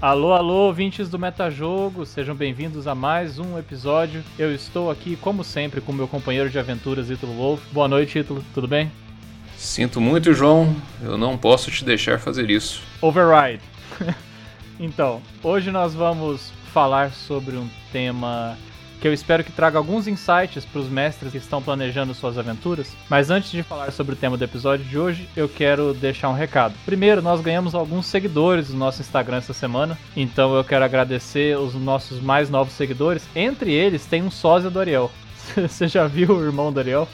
Alô, alô, ouvintes do Metajogo, sejam bem-vindos a mais um episódio. Eu estou aqui, como sempre, com meu companheiro de aventuras, Ítalo Wolf. Boa noite, Ítalo, tudo bem? Sinto muito, João, eu não posso te deixar fazer isso. Override. então, hoje nós vamos falar sobre um tema que eu espero que traga alguns insights para os mestres que estão planejando suas aventuras. Mas antes de falar sobre o tema do episódio de hoje, eu quero deixar um recado. Primeiro, nós ganhamos alguns seguidores no nosso Instagram essa semana, então eu quero agradecer os nossos mais novos seguidores. Entre eles tem um sósia do Ariel. Você já viu o irmão do Ariel?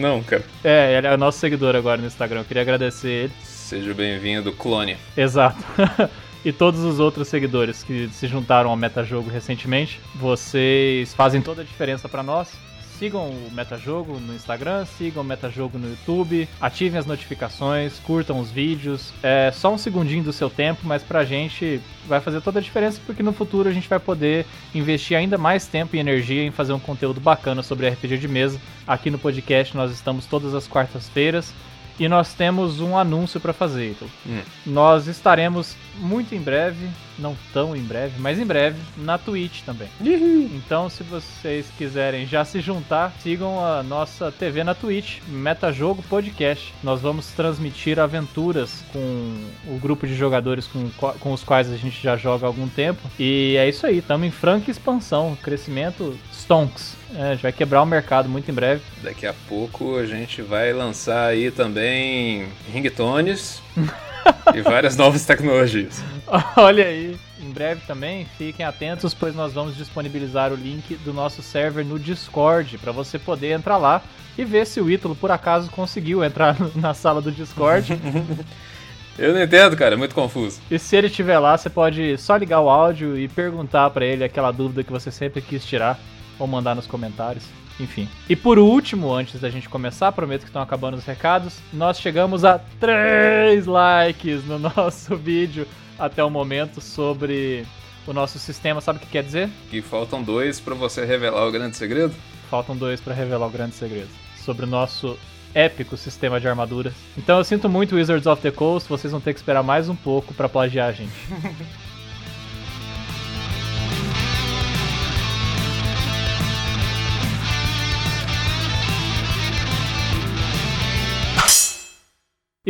Não, cara. É, ele é o nosso seguidor agora no Instagram. Eu queria agradecer ele. Seja bem-vindo, clone. Exato. e todos os outros seguidores que se juntaram ao Metajogo recentemente. Vocês fazem toda a diferença para nós. Sigam o Metajogo no Instagram, sigam o Metajogo no YouTube, ativem as notificações, curtam os vídeos. É só um segundinho do seu tempo, mas pra gente vai fazer toda a diferença porque no futuro a gente vai poder investir ainda mais tempo e energia em fazer um conteúdo bacana sobre RPG de mesa. Aqui no podcast nós estamos todas as quartas-feiras e nós temos um anúncio para fazer, então. Hum. Nós estaremos muito em breve, não tão em breve, mas em breve, na Twitch também. Uhum. Então, se vocês quiserem já se juntar, sigam a nossa TV na Twitch, Metajogo Podcast. Nós vamos transmitir aventuras com o grupo de jogadores com, com os quais a gente já joga há algum tempo. E é isso aí, estamos em franca expansão, crescimento stonks. É, a gente vai quebrar o mercado muito em breve. Daqui a pouco a gente vai lançar aí também ringtones e várias novas tecnologias. Olha aí, em breve também, fiquem atentos, pois nós vamos disponibilizar o link do nosso server no Discord para você poder entrar lá e ver se o Ítalo por acaso conseguiu entrar na sala do Discord. Eu não entendo, cara, é muito confuso. E se ele estiver lá, você pode só ligar o áudio e perguntar para ele aquela dúvida que você sempre quis tirar ou mandar nos comentários. Enfim. E por último, antes da gente começar, prometo que estão acabando os recados, nós chegamos a 3 likes no nosso vídeo até o momento sobre o nosso sistema. Sabe o que quer dizer? Que faltam dois para você revelar o grande segredo? Faltam dois para revelar o grande segredo. Sobre o nosso épico sistema de armadura. Então eu sinto muito Wizards of the Coast, vocês vão ter que esperar mais um pouco para plagiar a gente.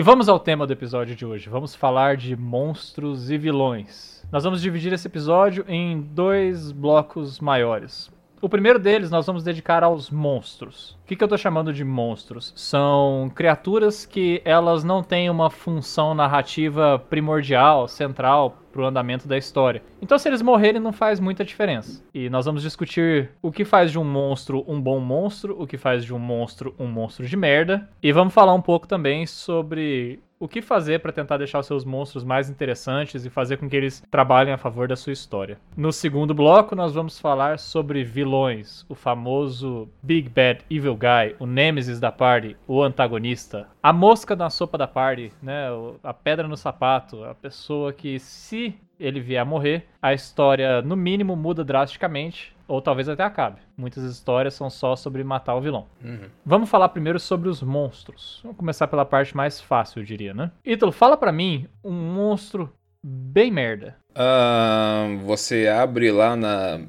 E vamos ao tema do episódio de hoje. Vamos falar de monstros e vilões. Nós vamos dividir esse episódio em dois blocos maiores. O primeiro deles nós vamos dedicar aos monstros. O que, que eu estou chamando de monstros? São criaturas que elas não têm uma função narrativa primordial, central para o andamento da história. Então, se eles morrerem, não faz muita diferença. E nós vamos discutir o que faz de um monstro um bom monstro, o que faz de um monstro um monstro de merda. E vamos falar um pouco também sobre o que fazer para tentar deixar os seus monstros mais interessantes e fazer com que eles trabalhem a favor da sua história. No segundo bloco, nós vamos falar sobre vilões, o famoso Big Bad Evil Guy, o Nemesis da party, o antagonista, a mosca na sopa da party, né, a pedra no sapato, a pessoa que se ele vier a morrer, a história no mínimo muda drasticamente ou talvez até acabe. Muitas histórias são só sobre matar o vilão. Uhum. Vamos falar primeiro sobre os monstros. Vamos começar pela parte mais fácil, eu diria, né? Ítalo, fala para mim um monstro bem merda. Uh, você abre lá na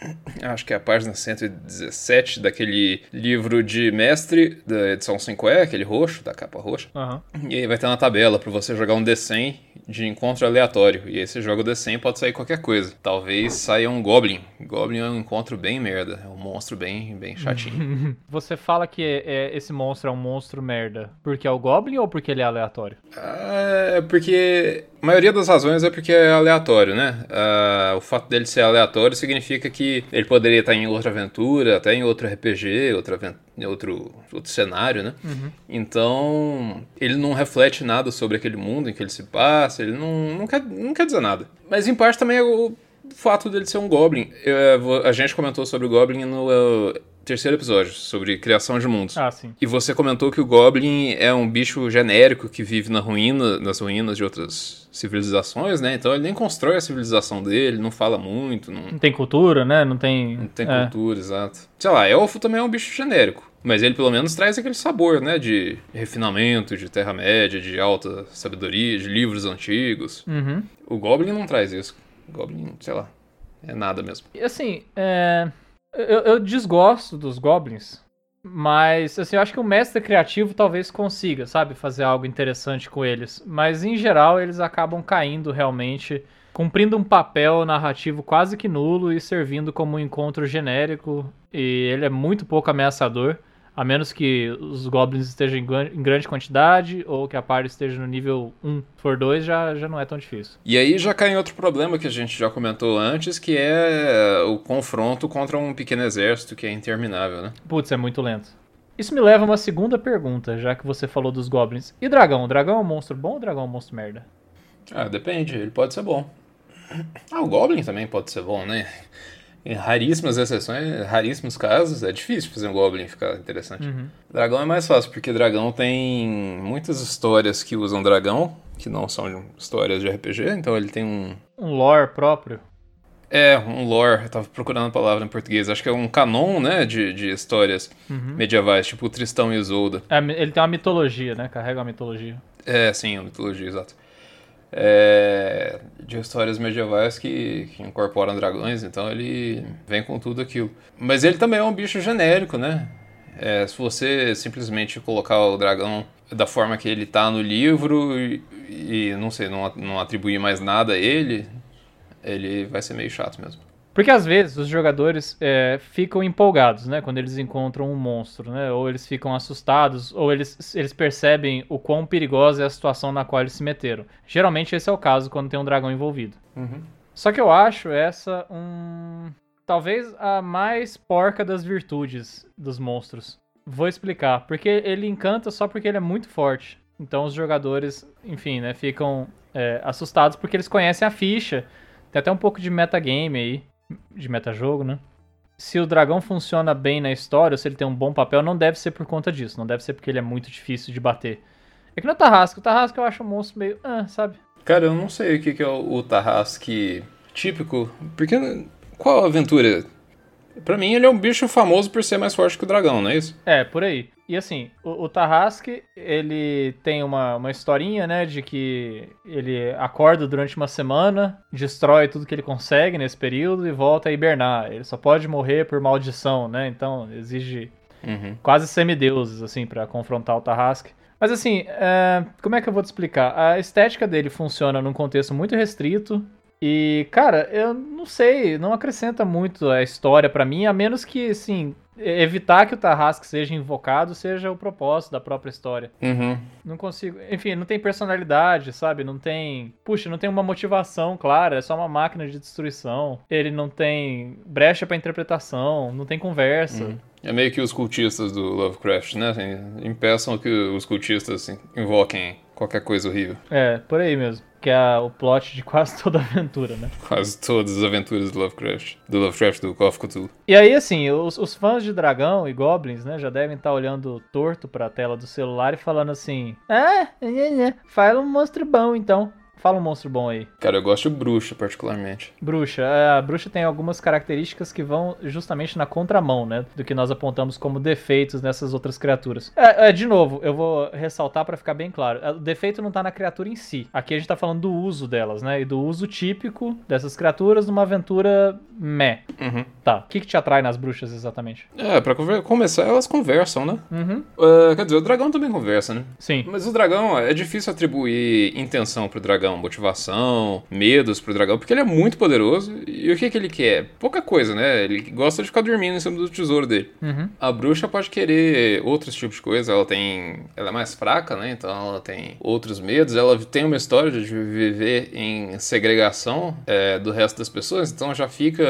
acho que é a página 117 daquele livro de mestre da edição 5E, aquele roxo, da capa roxa. Uhum. E aí vai ter uma tabela para você jogar um D100 de encontro aleatório. E aí você joga o D100 pode sair qualquer coisa. Talvez saia um Goblin. Goblin é um encontro bem merda. É um monstro bem, bem chatinho. você fala que é, é, esse monstro é um monstro merda porque é o Goblin ou porque ele é aleatório? Ah, é porque a maioria das razões é porque é aleatório, né? Uh, o fato dele ser aleatório significa que ele poderia estar em outra aventura, até em outro RPG, outra em outro, outro cenário, né? Uhum. Então, ele não reflete nada sobre aquele mundo em que ele se passa, ele não, não, quer, não quer dizer nada. Mas em parte também é o fato dele ser um Goblin. Eu, a gente comentou sobre o Goblin no terceiro episódio, sobre criação de mundos. Ah, sim. E você comentou que o Goblin é um bicho genérico que vive na ruína, nas ruínas de outras civilizações, né? Então ele nem constrói a civilização dele, não fala muito. Não, não tem cultura, né? Não tem. Não tem é. cultura, exato. Sei lá, elfo também é um bicho genérico. Mas ele pelo menos traz aquele sabor, né? De refinamento, de Terra-média, de alta sabedoria, de livros antigos. Uhum. O Goblin não traz isso. Goblin, sei lá, é nada mesmo. E assim, é... eu, eu desgosto dos Goblins, mas assim, eu acho que o mestre criativo talvez consiga, sabe, fazer algo interessante com eles. Mas em geral eles acabam caindo realmente, cumprindo um papel narrativo quase que nulo e servindo como um encontro genérico. E ele é muito pouco ameaçador. A menos que os goblins estejam em, gran- em grande quantidade ou que a party esteja no nível 1. Se for 2, já, já não é tão difícil. E aí já cai em outro problema que a gente já comentou antes, que é o confronto contra um pequeno exército que é interminável, né? Putz, é muito lento. Isso me leva a uma segunda pergunta, já que você falou dos goblins. E dragão? O dragão é um monstro bom ou o dragão é um monstro merda? Ah, depende, ele pode ser bom. Ah, o Goblin também pode ser bom, né? Em raríssimas exceções, raríssimos casos, é difícil fazer um Goblin ficar interessante. Dragão é mais fácil, porque dragão tem muitas histórias que usam dragão, que não são histórias de RPG, então ele tem um. Um lore próprio? É, um lore, eu tava procurando a palavra em português, acho que é um canon, né, de, de histórias medievais, tipo o Tristão e Isolda. É, ele tem uma mitologia, né? Carrega uma mitologia. É, sim, a mitologia, exato. É, de histórias medievais que, que incorporam dragões, então ele vem com tudo aquilo. Mas ele também é um bicho genérico, né? É, se você simplesmente colocar o dragão da forma que ele tá no livro e, e, não sei, não, não atribuir mais nada a ele, ele vai ser meio chato mesmo. Porque às vezes os jogadores é, ficam empolgados, né? Quando eles encontram um monstro, né? Ou eles ficam assustados, ou eles, eles percebem o quão perigosa é a situação na qual eles se meteram. Geralmente esse é o caso quando tem um dragão envolvido. Só que eu acho essa um. Talvez a mais porca das virtudes dos monstros. Vou explicar. Porque ele encanta só porque ele é muito forte. Então os jogadores, enfim, né, ficam é, assustados porque eles conhecem a ficha. Tem até um pouco de metagame aí, de metajogo, né? Se o dragão funciona bem na história, ou se ele tem um bom papel, não deve ser por conta disso. Não deve ser porque ele é muito difícil de bater. É que no Tarrasque, o Tarrasque eu acho um monstro meio. Ah, sabe? Cara, eu não sei o que, que é o, Tarrasque típico, porque qual aventura? Pra mim ele é um bicho famoso por ser mais forte que o dragão, não é isso? É, por aí. E assim, o, o Tarrasque, ele tem uma, uma historinha, né, de que ele acorda durante uma semana, destrói tudo que ele consegue nesse período e volta a hibernar. Ele só pode morrer por maldição, né? Então exige Uhum. quase semideuses, assim, pra confrontar o Tarrasque. Mas assim, é, como é que eu vou te explicar? A estética dele funciona num contexto muito restrito. E, cara, eu não sei, não acrescenta muito a história pra mim, a menos que, assim, evitar que o Tarrasque seja invocado seja o propósito da própria história. Uhum. Não consigo. Enfim, não tem personalidade, sabe? Não tem. Puxa, não tem uma motivação clara, é só uma máquina de destruição. Ele não tem brecha pra interpretação, não tem conversa. É meio que os cultistas do Lovecraft, né? Assim, impeçam que os cultistas assim, invoquem qualquer coisa horrível. É, por aí mesmo. Que é o plot de quase toda aventura, né? Quase todas as aventuras do Lovecraft. Do Lovecraft, do Call of Cthulhu. E aí, assim, os, os fãs de Dragão e Goblins, né, já devem estar olhando torto pra tela do celular e falando assim: Ah, né, fala um monstro bom então. Fala um monstro bom aí. Cara, eu gosto de bruxa, particularmente. Bruxa. é, A bruxa tem algumas características que vão justamente na contramão, né? Do que nós apontamos como defeitos nessas outras criaturas. É, é, de novo, eu vou ressaltar pra ficar bem claro. É, O defeito não tá na criatura em si. Aqui a gente tá falando do uso delas, né? E do uso típico dessas criaturas numa aventura meh. Uhum. Tá. O que, que te atrai nas bruxas exatamente? É, pra começar, elas conversam, né? Uhum. Uh, quer dizer, o dragão também conversa, né? Sim. Mas o dragão, é difícil atribuir intenção pro dragão, motivação, medos pro dragão, porque ele é muito poderoso. E o que, que ele quer? Pouca coisa, né? Ele gosta de ficar dormindo em cima do tesouro dele. Uhum. A bruxa pode querer outros tipos de coisa, ela tem. Ela é mais fraca, né? Então ela tem outros medos. Ela tem uma história de viver em segregação é, do resto das pessoas, então já fica.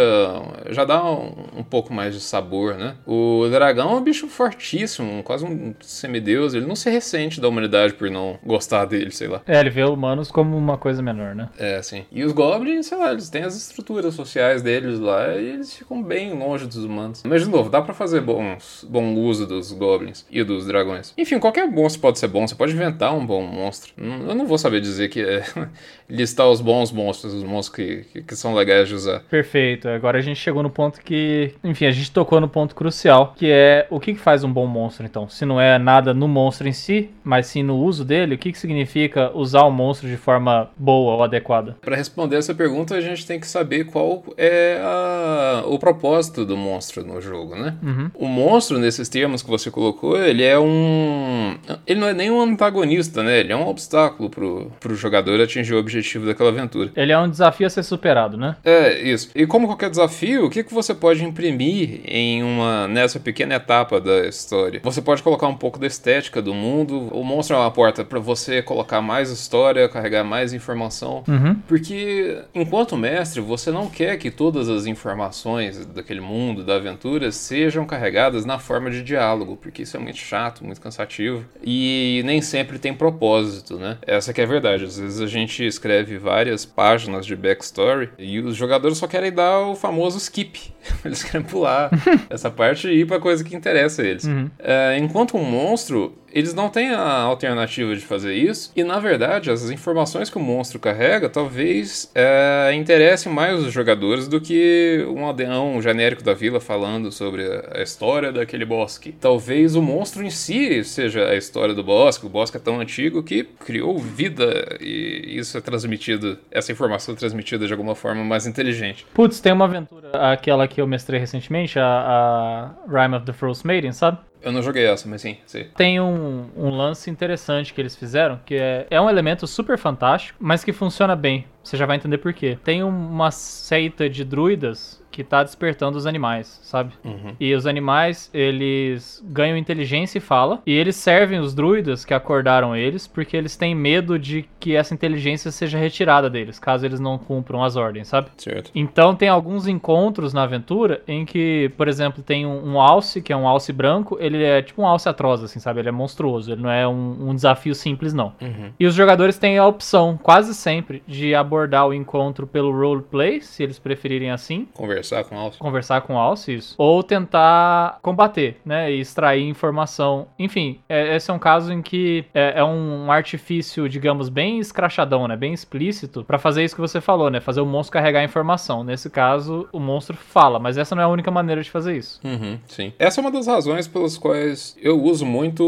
já dá um, um pouco mais de sabor, né? O dragão é um bicho fortíssimo, quase um semideus. Ele não se ressente da humanidade por não gostar dele, sei lá. É, ele vê humanos como uma coisa menor, né? É, assim. E os goblins, sei lá, eles têm as estruturas sociais deles lá e eles ficam bem longe dos humanos. Mas, de novo, dá pra fazer bons, bom uso dos goblins e dos dragões. Enfim, qualquer monstro pode ser bom, você pode inventar um bom monstro. Hum, Eu não vou saber dizer que é listar os bons monstros, os monstros que, que, que são legais de usar. Perfeito. Agora a gente chegou no ponto que. Enfim, a gente tocou no ponto crucial, que é o que, que faz um bom monstro, então? Se não é nada no monstro em si, mas sim no uso dele, o que, que significa usar o monstro de forma forma boa ou adequada? Para responder essa pergunta, a gente tem que saber qual é a, o propósito do monstro no jogo, né? Uhum. O monstro, nesses termos que você colocou, ele é um. Ele não é nem um antagonista, né? Ele é um obstáculo pro, pro jogador atingir o objetivo daquela aventura. Ele é um desafio a ser superado, né? É, isso. E como qualquer desafio, o que, que você pode imprimir em uma nessa pequena etapa da história? Você pode colocar um pouco da estética do mundo. O monstro é uma porta para você colocar mais história, carregar mais informação. Uhum. Porque, enquanto mestre, você não quer que todas as informações daquele mundo, da aventura, sejam carregadas na forma de diálogo, porque isso é muito chato, muito cansativo e nem sempre tem propósito, né? Essa que é a verdade. Às vezes a gente escreve várias páginas de backstory e os jogadores só querem dar o famoso skip. Eles querem pular essa parte e ir pra coisa que interessa a eles. Uhum. É, enquanto um monstro, eles não têm a alternativa de fazer isso, e na verdade, as informações que o monstro carrega talvez é, interessem mais os jogadores do que um aldeão genérico da vila falando sobre a história daquele bosque. Talvez o monstro em si seja a história do bosque, o bosque é tão antigo que criou vida, e isso é transmitido, essa informação é transmitida de alguma forma mais inteligente. Putz, tem uma aventura, aquela que eu mestrei recentemente, a, a Rime of the Frost Maiden, sabe? Eu não joguei essa, mas sim, sim. Tem um, um lance interessante que eles fizeram, que é, é um elemento super fantástico, mas que funciona bem. Você já vai entender por quê. Tem uma seita de druidas que tá despertando os animais, sabe? Uhum. E os animais, eles ganham inteligência e fala, e eles servem os druidas que acordaram eles, porque eles têm medo de que essa inteligência seja retirada deles, caso eles não cumpram as ordens, sabe? Certo. Então tem alguns encontros na aventura em que, por exemplo, tem um, um alce, que é um alce branco, ele é tipo um alce atroz, assim, sabe? Ele é monstruoso, ele não é um, um desafio simples, não. Uhum. E os jogadores têm a opção, quase sempre, de abordar o encontro pelo roleplay, se eles preferirem assim, Conversar com o Alce. conversar com o Alce, isso, ou tentar combater, né, e extrair informação. Enfim, é- esse é um caso em que é, é um artifício, digamos, bem escrachadão, né, bem explícito, pra fazer isso que você falou, né, fazer o monstro carregar informação. Nesse caso, o monstro fala, mas essa não é a única maneira de fazer isso. Uhum, sim. Essa é uma das razões pelas quais eu uso muito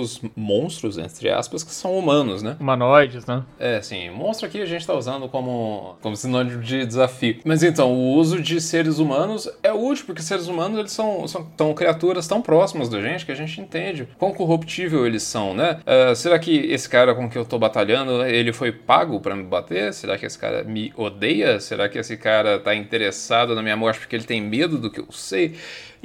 os monstros, entre aspas, que são humanos, né? Humanoides, né? É, sim, monstro aqui a gente tá usando como, como sinônimo de desafio. Mas então, o uso de seres humanos é útil, porque seres humanos eles são, são, criaturas tão próximas da gente que a gente entende quão corruptível eles são, né? Ah, será que esse cara com que eu tô batalhando, ele foi pago pra me bater? Será que esse cara me odeia? Será que esse cara tá interessado na minha morte porque ele tem medo do que eu sei?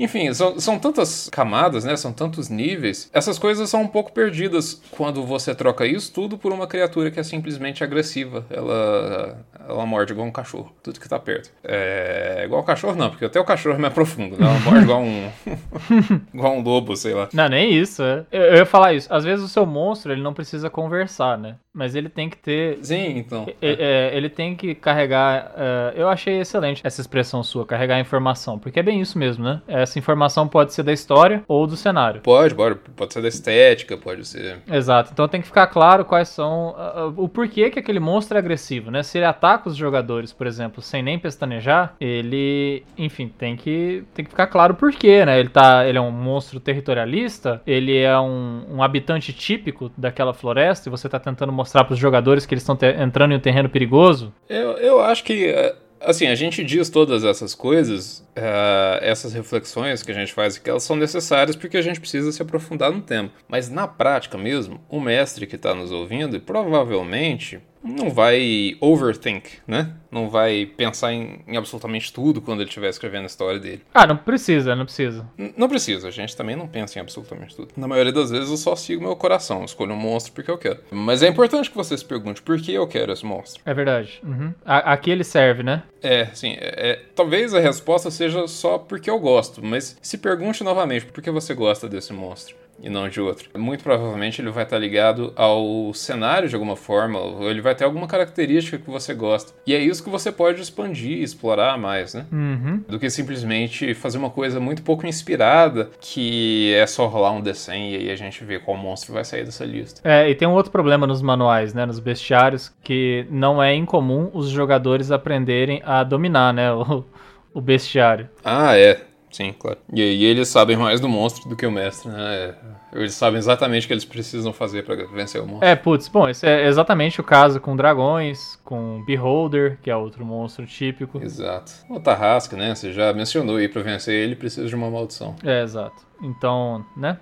Enfim, são, são tantas camadas, né? São tantos níveis. Essas coisas são um pouco perdidas quando você troca isso tudo por uma criatura que é simplesmente agressiva. Ela, ela morde igual um cachorro, tudo que tá perto. É igual cachorro não, porque até o cachorro é mais profundo, né? Ela morde igual um igual um lobo, sei lá. Não, nem isso, é. Eu, eu ia falar isso. Às vezes o seu monstro, ele não precisa conversar, né? Mas ele tem que ter Sim, então. É, é, ele tem que carregar. é, eu achei excelente essa expressão sua, carregar informação, porque é bem isso mesmo, né? Essa informação pode ser da história ou do cenário. Pode, pode, pode ser da estética, pode ser. Exato. Então tem que ficar claro quais são ah, o porquê que aquele monstro é agressivo, né? Se ele ataca os jogadores, por exemplo, sem nem pestanejar, ele, enfim, tem que tem que ficar claro o porquê, né? Ele tá, ele é um monstro territorialista, ele é um, um habitante típico daquela floresta e você tá tentando mostrar para os jogadores que eles estão entrando em um terreno perigoso. Eu, eu acho que, eh, assim, a gente diz todas essas coisas, eh, essas reflexões que a gente faz, que elas são necessárias porque a gente precisa se aprofundar no tema. Mas na prática mesmo, o mestre que está nos ouvindo, provavelmente não vai overthink, né? Não vai pensar em, em absolutamente tudo quando ele estiver escrevendo a história dele. Ah, não precisa, não precisa. N- não precisa, a gente também não pensa em absolutamente tudo. Na maioria das vezes eu só sigo meu coração, escolho um monstro porque eu quero. Mas é importante que você se pergunte por que eu quero esse monstro. É verdade. Uhum. Aqui ele serve, né? É, sim. É, é- talvez a resposta seja só porque eu gosto, mas se pergunte novamente por que você gosta desse monstro e não de outro. Muito provavelmente ele vai estar ligado ao cenário de alguma forma, ou ele vai ter alguma característica que você gosta. E é isso que você pode expandir, explorar mais, né? Uhum. Do que simplesmente fazer uma coisa muito pouco inspirada, que é só rolar um D100 e aí a gente vê qual monstro vai sair dessa lista. É, e tem um outro problema nos manuais, né? Nos bestiários, que não é incomum os jogadores aprenderem a dominar, né? O, o bestiário. Ah, é. Sim, claro. E aí eles sabem mais do monstro do que o mestre, né? Eles sabem exatamente o que eles precisam fazer para vencer o monstro. É, putz, bom, esse é exatamente o caso com dragões, com Beholder, que é outro monstro típico. Exato. O Tarrasque, né? Você já mencionou aí, pra vencer ele precisa de uma maldição. É, exato. Então, né?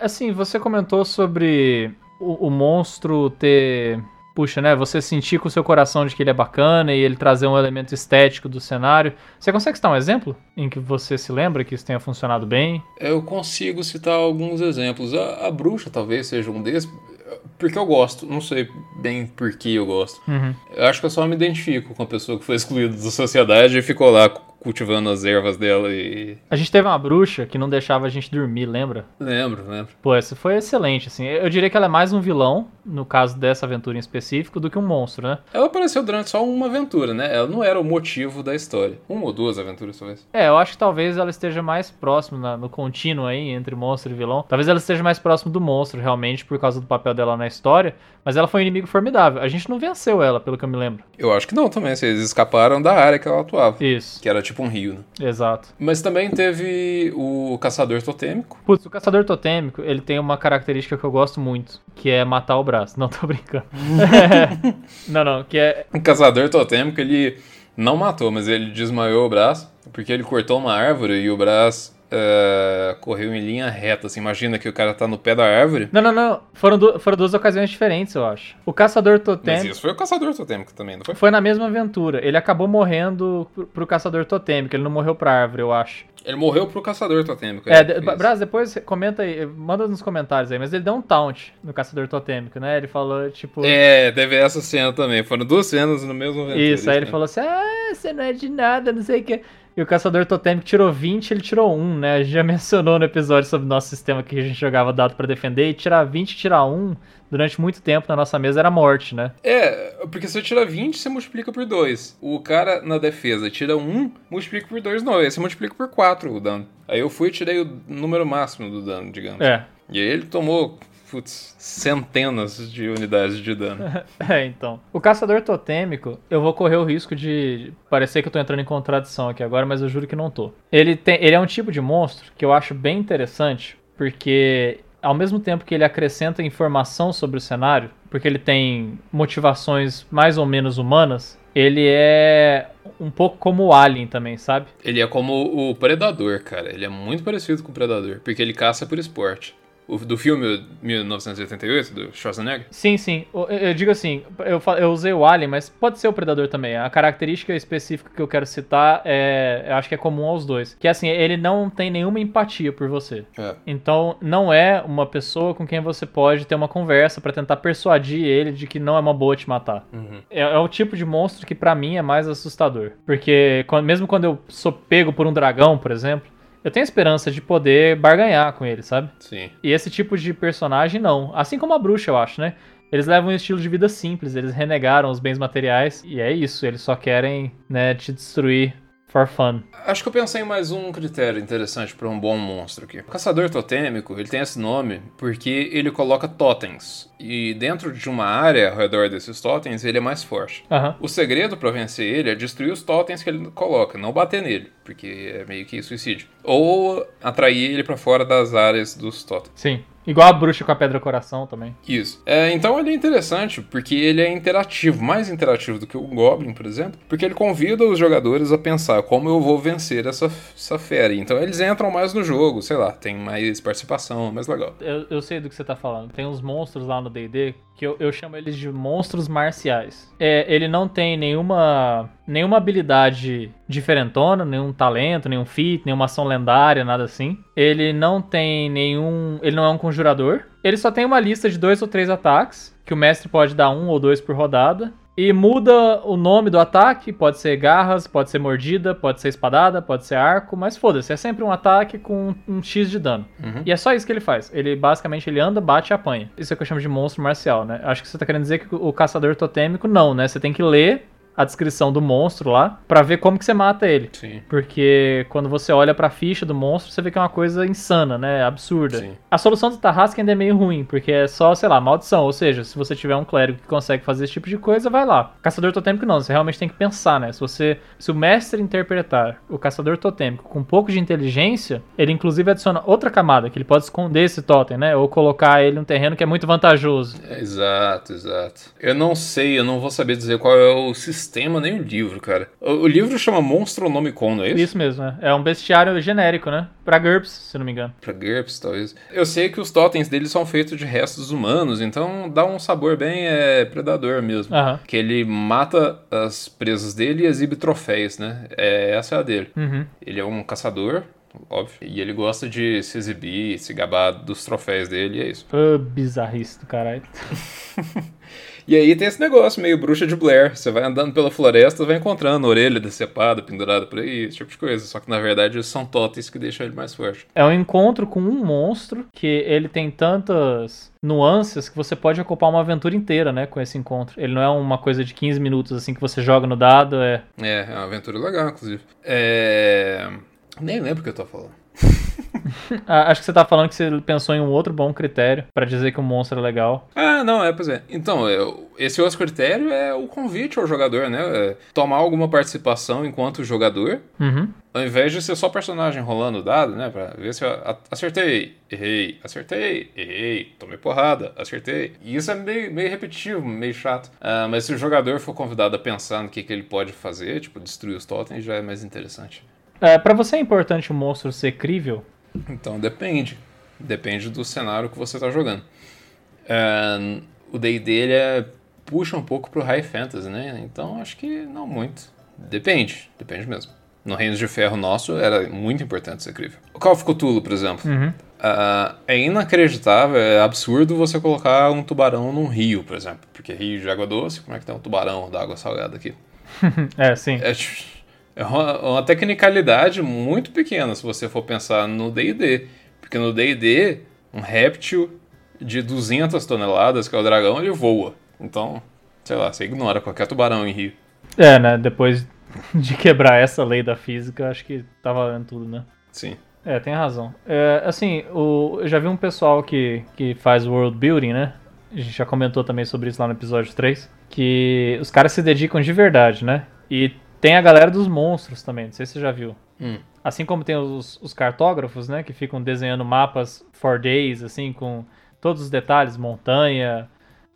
Assim, você comentou sobre o, o monstro ter puxa, né? Você sentir com o seu coração de que ele é bacana e ele trazer um elemento estético do cenário. Você consegue citar um exemplo em que você se lembra que isso tenha funcionado bem? Eu consigo citar alguns exemplos. A, a bruxa talvez seja um desses. Porque eu gosto, não sei bem por que eu gosto. Uhum. Eu acho que eu só me identifico com a pessoa que foi excluída da sociedade e ficou lá cultivando as ervas dela e. A gente teve uma bruxa que não deixava a gente dormir, lembra? Lembro, lembro. Pô, essa foi excelente, assim. Eu diria que ela é mais um vilão, no caso dessa aventura em específico, do que um monstro, né? Ela apareceu durante só uma aventura, né? Ela não era o motivo da história. Uma ou duas aventuras, talvez. É, eu acho que talvez ela esteja mais próximo, na, no contínuo aí, entre monstro e vilão. Talvez ela esteja mais próximo do monstro, realmente, por causa do papel dela na história. Mas ela foi um inimigo formidável. A gente não venceu ela, pelo que eu me lembro. Eu acho que não também. Eles escaparam da área que ela atuava. Isso. Que era tipo um rio, né? Exato. Mas também teve o Caçador Totêmico. Putz, o Caçador Totêmico, ele tem uma característica que eu gosto muito, que é matar o braço. Não tô brincando. não, não, que é... O Caçador Totêmico, ele não matou, mas ele desmaiou o braço, porque ele cortou uma árvore e o braço Uh, correu em linha reta. Assim, imagina que o cara tá no pé da árvore. Não, não, não. Foram, du foram duas ocasiões diferentes, eu acho. O caçador totêmico. Mas isso foi o caçador totêmico também, não foi? Foi na mesma aventura. Ele acabou morrendo pro, pro caçador totêmico. Ele não morreu pra árvore, eu acho. Ele morreu pro caçador totêmico. É, de, Braz, depois comenta aí, manda nos comentários aí, mas ele deu um taunt no caçador totêmico, né? Ele falou, tipo. É, teve essa cena também. Foram duas cenas no mesmo. Isso, aí ele falou assim: ah, você não é de nada, não sei o que. E o caçador totêmico tirou 20, ele tirou 1, né? A gente já mencionou no episódio sobre o nosso sistema que a gente jogava dado para defender. E tirar 20 e tirar 1 durante muito tempo na nossa mesa era morte, né? É, porque se eu tirar 20, você multiplica por 2. O cara na defesa tira 1, multiplica por 2, não. Aí você multiplica por 4 o dano. Aí eu fui e tirei o número máximo do dano, digamos. É. E aí ele tomou putz, centenas de unidades de dano. é, então. O caçador totêmico, eu vou correr o risco de parecer que eu tô entrando em contradição aqui agora, mas eu juro que não tô. Ele, tem, ele é um tipo de monstro que eu acho bem interessante, porque ao mesmo tempo que ele acrescenta informação sobre o cenário, porque ele tem motivações mais ou menos humanas, ele é um pouco como o Alien também, sabe? Ele é como o Predador, cara. Ele é muito parecido com o Predador, porque ele caça por esporte. O, do filme 1988, do Schwarzenegger? Sim, sim. Eu, digo assim, eu, eu usei o Alien, mas pode ser o Predador também. A característica específica que eu quero citar é. Eu acho que é comum aos dois. Que assim, ele não tem nenhuma empatia por você. É. Então, não é uma pessoa com quem você pode ter uma conversa para tentar persuadir ele de que não é uma boa te matar. Uhum. É, é, o tipo de monstro que para mim é mais assustador. Porque quando, mesmo quando eu sou pego por um dragão, por exemplo, eu tenho esperança de poder barganhar com ele, sabe? Sim. E esse tipo de personagem não. Assim como a bruxa, eu acho, né? Eles levam um estilo de vida simples, eles renegaram os bens materiais e é isso, eles só querem, né, te destruir for fun. Acho que eu pensei em mais um critério interessante para um bom monstro aqui. O caçador totêmico, ele tem esse nome porque ele coloca totens. E dentro de uma área ao redor desses totens, ele é mais forte. Uhum. O segredo para vencer ele é destruir os totens que ele coloca, não bater nele, porque é meio que suicídio. Ou atrair ele para fora das áreas dos totens. Sim. Igual a bruxa com a pedra coração também. Isso. É, então ele é interessante porque ele é interativo, mais interativo do que o Goblin, por exemplo, porque ele convida os jogadores a pensar como eu vou vencer essa, essa fera. Então eles entram mais no jogo, sei lá, tem mais participação, mais legal. Eu, eu sei do que você tá falando. Tem uns monstros lá no DD que eu, eu chamo eles de monstros marciais. É, ele não tem nenhuma nenhuma habilidade diferentona, nenhum talento, nenhum feat, nenhuma ação lendária, nada assim. Ele não tem nenhum, ele não é um conjurador. Ele só tem uma lista de dois ou três ataques que o mestre pode dar um ou dois por rodada. E muda o nome do ataque, pode ser garras, pode ser mordida, pode ser espadada, pode ser arco, mas foda-se, é sempre um ataque com um X de dano. Uhum. E é só isso que ele faz. Ele basicamente ele anda, bate e apanha. Isso é o que eu chamo de monstro marcial, né? Acho que você tá querendo dizer que o caçador totêmico não, né? Você tem que ler a descrição do monstro lá pra ver como que você mata ele. Sim. Porque quando você olha pra ficha do monstro, você vê que é uma coisa insana, né? Absurda. Sim. A solução do Tarrasque ainda é meio ruim, porque é só, sei lá, maldição. Ou seja, se você tiver um clérigo que consegue fazer esse tipo de coisa, vai lá. Caçador totêmico não, você realmente tem que pensar, né? Se você. Se o mestre interpretar o caçador totêmico com um pouco de inteligência, ele inclusive adiciona outra camada, que ele pode esconder esse totem, né? Ou colocar ele num terreno que é muito vantajoso. É, exato, exato. Eu não sei, eu não vou saber dizer qual é o sistema nem o livro, cara. O, o livro chama Monstronomicon, não é isso? Isso mesmo, né? É um bestiário genérico, né? Pra GURPS, se não me engano. Pra GURPS, talvez. Eu sei que os totens deles são feitos de restos humanos, então dá um sabor bem é, predador mesmo. Aham. Que ele mata as presas dele e exibe troféus, né? É, essa é a dele. Uhum. Ele é um caçador, óbvio, e ele gosta de se exibir, se gabar dos troféus dele, e é isso. Ô, bizarrice do caralho. E aí tem esse negócio meio bruxa de Blair. Você vai andando pela floresta, vai encontrando orelha decepada, pendurada por aí, esse tipo de coisa. Só que na verdade são totens que deixam ele mais forte. É um encontro com um monstro que ele tem tantas nuances que você pode ocupar uma aventura inteira, né, com esse encontro. Ele não é uma coisa de 15 minutos assim que você joga no dado, é. É, é uma aventura legal, inclusive. É. Nem lembro o que eu tô falando. Ah, Acho que você tá falando que você pensou em um outro bom critério pra dizer que o monstro é legal. Ah, não, é, pois é. Então, é, esse outro critério é o convite ao jogador, né? É tomar alguma participação enquanto jogador, Uhum. ao invés de ser só personagem rolando o dado, né? Pra ver se eu acertei, errei, acertei, errei, tomei porrada, acertei. E isso é meio, meio repetitivo, meio chato. Ah, mas se o jogador for convidado a pensar no que, que ele pode fazer, tipo, destruir os totens, já é mais interessante. É, para você é importante o monstro ser crível? Então depende. Depende do cenário que você está jogando. É, o D&D ele é, puxa um pouco pro High Fantasy, né? Então acho que não muito. Depende, depende mesmo. No Reino de Ferro nosso era muito importante ser crível. O Call of Cthulhu, por exemplo. Uhum. Ah, é inacreditável, é absurdo você colocar um tubarão num rio, por exemplo. Porque rio de água doce, como é que tem um tubarão da água salgada aqui? É, sim. É, é uma, uma tecnicalidade muito pequena se você for pensar no D&D. Porque no D&D, um réptil de 200 toneladas, que é o dragão, ele voa. Então, sei lá, você ignora qualquer tubarão em rio. É, né? Depois de quebrar essa lei da física, acho que tá valendo tudo, né? Sim. É, tem razão. É, assim, o, eu já vi um pessoal que, que faz world building, né? A gente já comentou também sobre isso lá no episódio 3. Que os caras se dedicam de verdade, né? E tem a galera dos monstros também, não sei se você já viu. Hum. Assim como tem os, os cartógrafos, né? Que ficam desenhando mapas for days, assim, com todos os detalhes, montanha,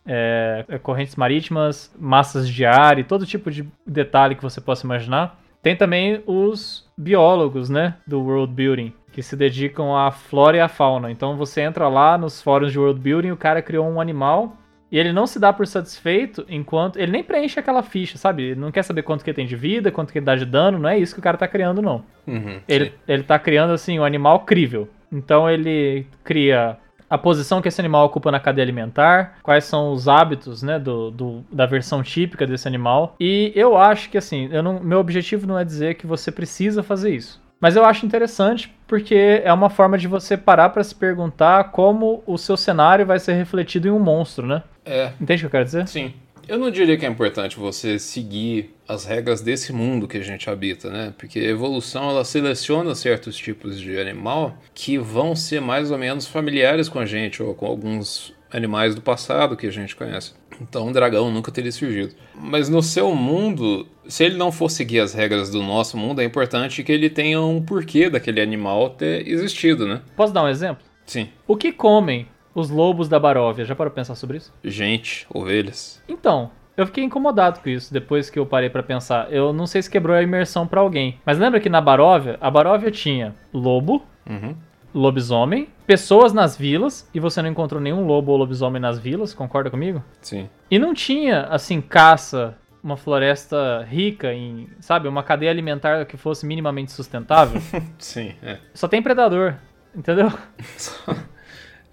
é, é, correntes marítimas, massas de ar e todo tipo de detalhe que você possa imaginar. Tem também os biólogos, né, do world building, que se dedicam à flora e à fauna. Então você entra lá nos fóruns de world building, o cara criou um animal e ele não se dá por satisfeito enquanto ele nem preenche aquela ficha, sabe? Ele não quer saber quanto que ele tem de vida, quanto que ele dá de dano, não é isso que o cara tá criando não. Uhum, Ele, sim. ele tá criando, assim, um animal crível. Então ele cria a posição que esse animal ocupa na cadeia alimentar, quais são os hábitos, né, do, do- da versão típica desse animal. E eu acho que, assim, eu não, meu objetivo não é dizer que você precisa fazer isso. Mas eu acho interessante porque é uma forma de você parar pra se perguntar como o seu cenário vai ser refletido em um monstro, né? É, Entende o que eu quero dizer? sim. Eu não diria que é importante você seguir as regras desse mundo que a gente habita, né? Porque a evolução ela seleciona certos tipos de animal que vão ser mais ou menos familiares com a gente ou com alguns animais do passado que a gente conhece. Então um dragão nunca teria surgido. Mas no seu mundo, se ele não for seguir as regras do nosso mundo, é importante que ele tenha um porquê daquele animal ter existido, né? Posso dar um exemplo? Sim. O que comem os lobos da Baróvia? Já parou pensar sobre isso? Gente, ovelhas. Então, eu fiquei incomodado com isso depois que eu parei pra pensar. Eu não sei se quebrou a imersão pra alguém, mas lembra que na Baróvia, a Baróvia tinha lobo, Uhum. lobisomem, pessoas nas vilas, e você não encontrou nenhum lobo ou lobisomem nas vilas, concorda comigo? Sim. E não tinha, assim, caça, uma floresta rica em, sabe, uma cadeia alimentar que fosse minimamente sustentável. Sim, é. Só tem predador, entendeu?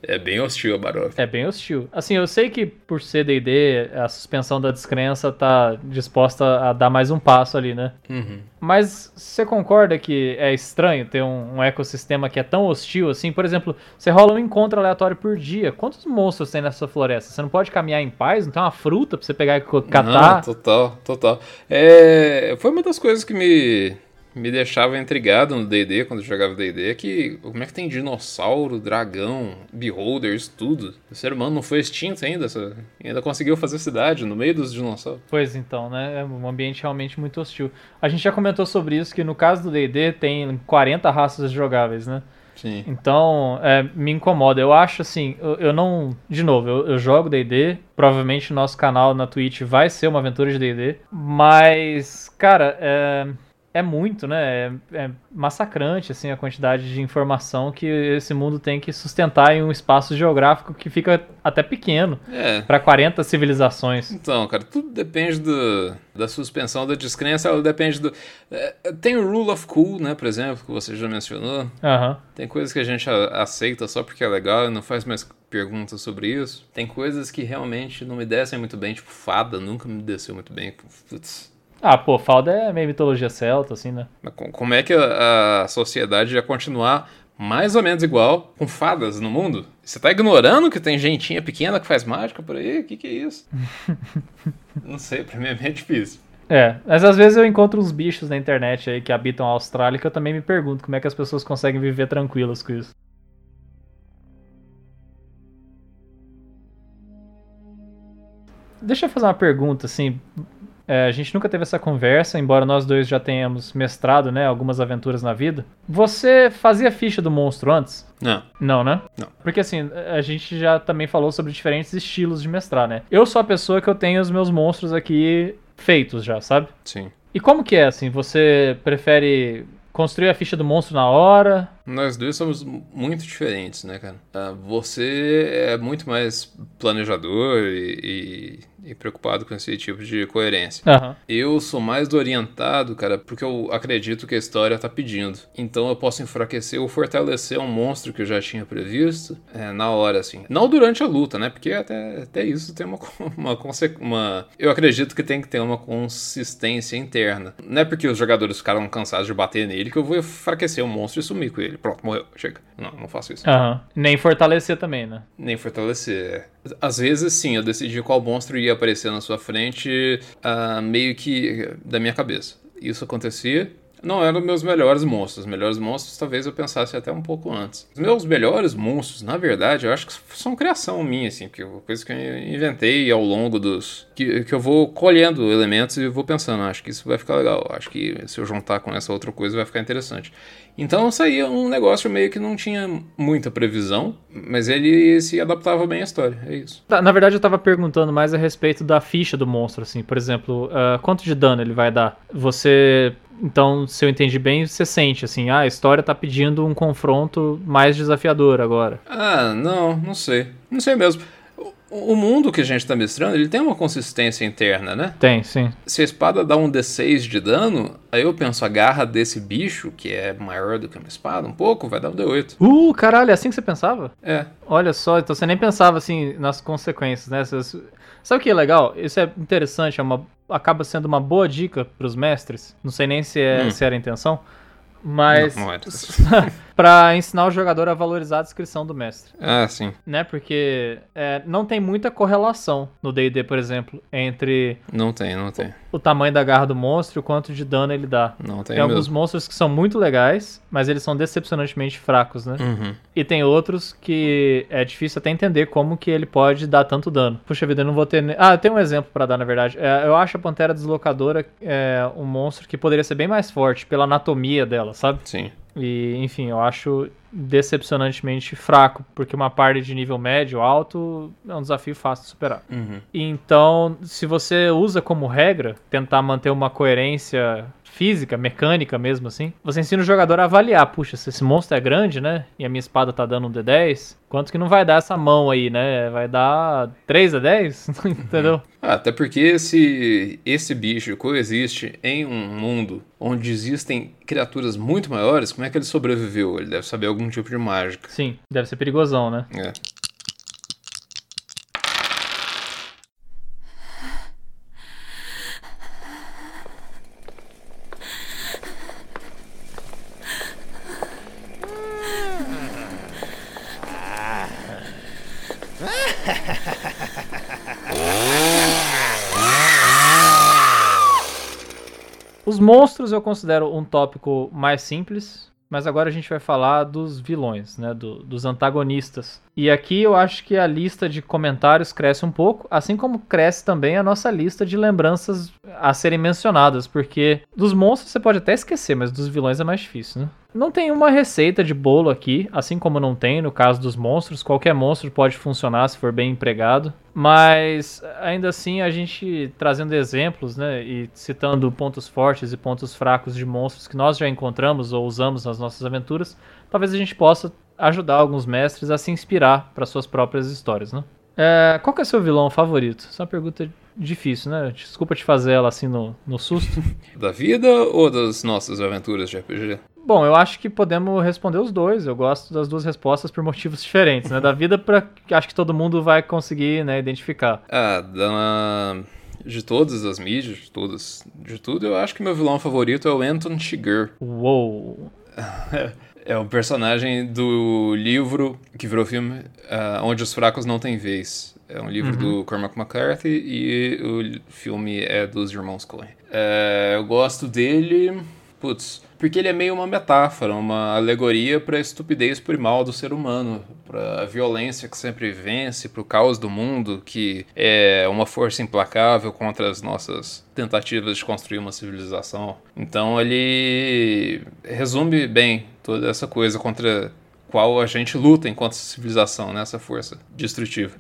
É bem hostil a Baroque. É bem hostil. Assim, eu sei que por ser D&D, a suspensão da descrença tá disposta a dar mais um passo ali, né? Uhum. Mas você concorda que é estranho ter um, um, ecossistema que é tão hostil assim? Por exemplo, você rola um encontro aleatório por dia. Quantos monstros tem nessa floresta? Você não pode caminhar em paz? Não tem uma fruta pra você pegar e catar? Não, total, total. É, foi uma das coisas que me me deixava intrigado no D&D, quando eu jogava D&D, é que como é que tem dinossauro, dragão, beholders, tudo? O ser humano não foi extinto ainda, ainda conseguiu fazer cidade no meio dos dinossauros. Pois então, né? É um ambiente realmente muito hostil. A gente já comentou sobre isso, que no caso do D&D tem 40 raças jogáveis, né? Sim. Então, é, me incomoda. Eu acho assim, eu, eu não. De novo, eu, eu jogo DD. Provavelmente o nosso canal na Twitch vai ser uma aventura de DD. Mas, cara, é é muito, né? É, é, massacrante assim a quantidade de informação que esse mundo tem que sustentar em um espaço geográfico que fica até pequeno é. para 40 civilizações. Então, cara, tudo depende do, da suspensão da descrença, ela depende do é, tem o rule of cool, né, por exemplo, que você já mencionou. Uhum. Tem coisas que a gente aceita só porque é legal e não faz mais perguntas sobre isso. Tem coisas que realmente não me descem muito bem, tipo fada, nunca me desceu muito bem. Putz ah, pô, Falda é meio mitologia celta, assim, né? Como é que a, a sociedade ia continuar mais ou menos igual com fadas no mundo? Você tá ignorando que tem gentinha pequena que faz mágica por aí? O que, que é isso? Não sei, pra mim é meio difícil. É, mas às vezes eu encontro uns bichos na internet aí que habitam a Austrália que eu também me pergunto como é que as pessoas conseguem viver tranquilas com isso. Deixa eu fazer uma pergunta, assim, é, a gente nunca teve essa conversa, embora nós dois já tenhamos mestrado, né, algumas aventuras na vida. Você fazia ficha do monstro antes? Não. Não, né? Não. Porque assim, a gente já também falou sobre diferentes estilos de mestrar, né? Eu sou a pessoa que eu tenho os meus monstros aqui feitos já, sabe? Sim. E como que é, assim? Você prefere construir a ficha do monstro na hora? Nós dois somos muito diferentes, né, cara? Ah, você é muito mais planejador e, e preocupado com esse tipo de coerência. Uhum. Eu sou mais orientado, cara, porque eu acredito que a história tá pedindo. Então eu posso enfraquecer ou fortalecer um monstro que eu já tinha previsto é, na hora, assim. Não durante a luta, né? Porque até, até isso tem uma, uma, uma. Eu acredito que tem que ter uma consistência interna. Não é porque os jogadores ficaram cansados de bater nele que eu vou enfraquecer o monstro e sumir com ele. Pronto, morreu. Chega. Não, não faço isso. Uhum. Nem fortalecer também, né? Nem fortalecer. É. Às vezes, sim, eu decidi qual monstro ia aparecer na sua frente, uh, meio que da minha cabeça. Isso acontecia. Não eram meus melhores monstros. Os melhores monstros talvez eu pensasse até um pouco antes. Os meus melhores monstros, na verdade, eu acho que são criação minha, assim, porque coisa que eu inventei ao longo dos. Que, que eu vou colhendo elementos e vou pensando, ah, acho que isso vai ficar legal. Acho que se eu juntar com essa outra coisa vai ficar interessante. Então saía um negócio meio que não tinha muita previsão, mas ele se adaptava bem à história, é isso. Tá, na verdade eu tava perguntando mais a respeito da ficha do monstro, assim, por exemplo, uh, quanto de dano ele vai dar? Você, então, se eu entendi bem, você sente, assim, ah, a história tá pedindo um confronto mais desafiador agora. Ah, não, não sei. Não sei mesmo o mundo que a gente está mestrando, ele tem uma consistência interna, né? Tem, sim. Se a espada dá um D6 de dano, aí eu penso, a garra desse bicho, que é maior do que uma espada, um pouco, vai dar um D8. Uh, caralho, é assim que você pensava? É. Olha só, então você nem pensava assim nas consequências, né? Você... Sabe o que é legal? Isso é interessante, é uma... acaba sendo uma boa dica para os mestres. Não sei nem se, é, hum. se era a intenção. Mas. Não, não é. para ensinar o jogador a valorizar a descrição do mestre. Ah, sim. Né? Porque é, não tem muita correlação no DD, por exemplo, entre. Não tem, não tem. O, o, tamanho da garra do monstro e o quanto de dano ele dá. Não tem. Tem alguns monstros que são muito legais, mas eles são decepcionantemente fracos, né? Uhum. E tem outros que é difícil até entender como que ele pode dar tanto dano. Puxa vida, eu não vou ter. Ah, tem um exemplo para dar, na verdade. É, eu acho a Pantera Deslocadora é, um monstro que poderia ser bem mais forte pela anatomia dela, sabe? Sim. E, enfim, eu acho decepcionantemente fraco, porque uma parte de nível médio, alto, é um desafio fácil de superar. Uhum. Então, se você usa como regra tentar manter uma coerência física, mecânica mesmo assim, você ensina o jogador a avaliar, puxa, se esse monstro é grande, né, e a minha espada tá dando um D10, quanto que não vai dar essa mão aí, né? Vai dar 3 a 10, entendeu? Ah, até porque se esse bicho coexiste em um mundo onde existem criaturas muito maiores, como é que ele sobreviveu? Ele deve saber algum tipo de mágica. Sim, deve ser perigosão, né? É. Os monstros eu considero um tópico mais simples, mas agora a gente vai falar dos vilões, né, do, dos antagonistas. E aqui eu acho que a lista de comentários cresce um pouco, assim como cresce também a nossa lista de lembranças a serem mencionadas, porque dos monstros você pode até esquecer, mas dos vilões é mais difícil, né? Não tem uma receita de bolo aqui, assim como não tem no caso dos monstros. Qualquer monstro pode funcionar se for bem empregado. Mas ainda assim, a gente trazendo exemplos, né, e citando pontos fortes e pontos fracos de monstros que nós já encontramos ou usamos nas nossas aventuras, talvez a gente possa ajudar alguns mestres a se inspirar para suas próprias histórias, né? É, qual que é seu vilão favorito? Essa é uma pergunta difícil, né? Desculpa te fazer ela assim no, no susto. Da vida ou das nossas aventuras de RPG? Bom, eu acho que podemos responder os dois. Eu gosto das duas respostas por motivos diferentes, né? Da vida para acho que todo mundo vai conseguir, né, identificar. Ah, da de todas as mídias, de todas, de tudo, eu acho que meu vilão favorito é o Anton Chigurh. Uou. É um personagem do livro que virou filme, uh, Onde os Fracos Não Têm Vez. É um livro uhum. do Cormac McCarthy e o filme é dos irmãos Coen. Uh, eu gosto dele, putz, porque ele é meio uma metáfora, uma alegoria para a estupidez primal do ser humano, para a violência que sempre vence, para o caos do mundo, que é uma força implacável contra as nossas tentativas de construir uma civilização. Então ele resume bem toda essa coisa contra qual a gente luta enquanto civilização, nessa né, força destrutiva.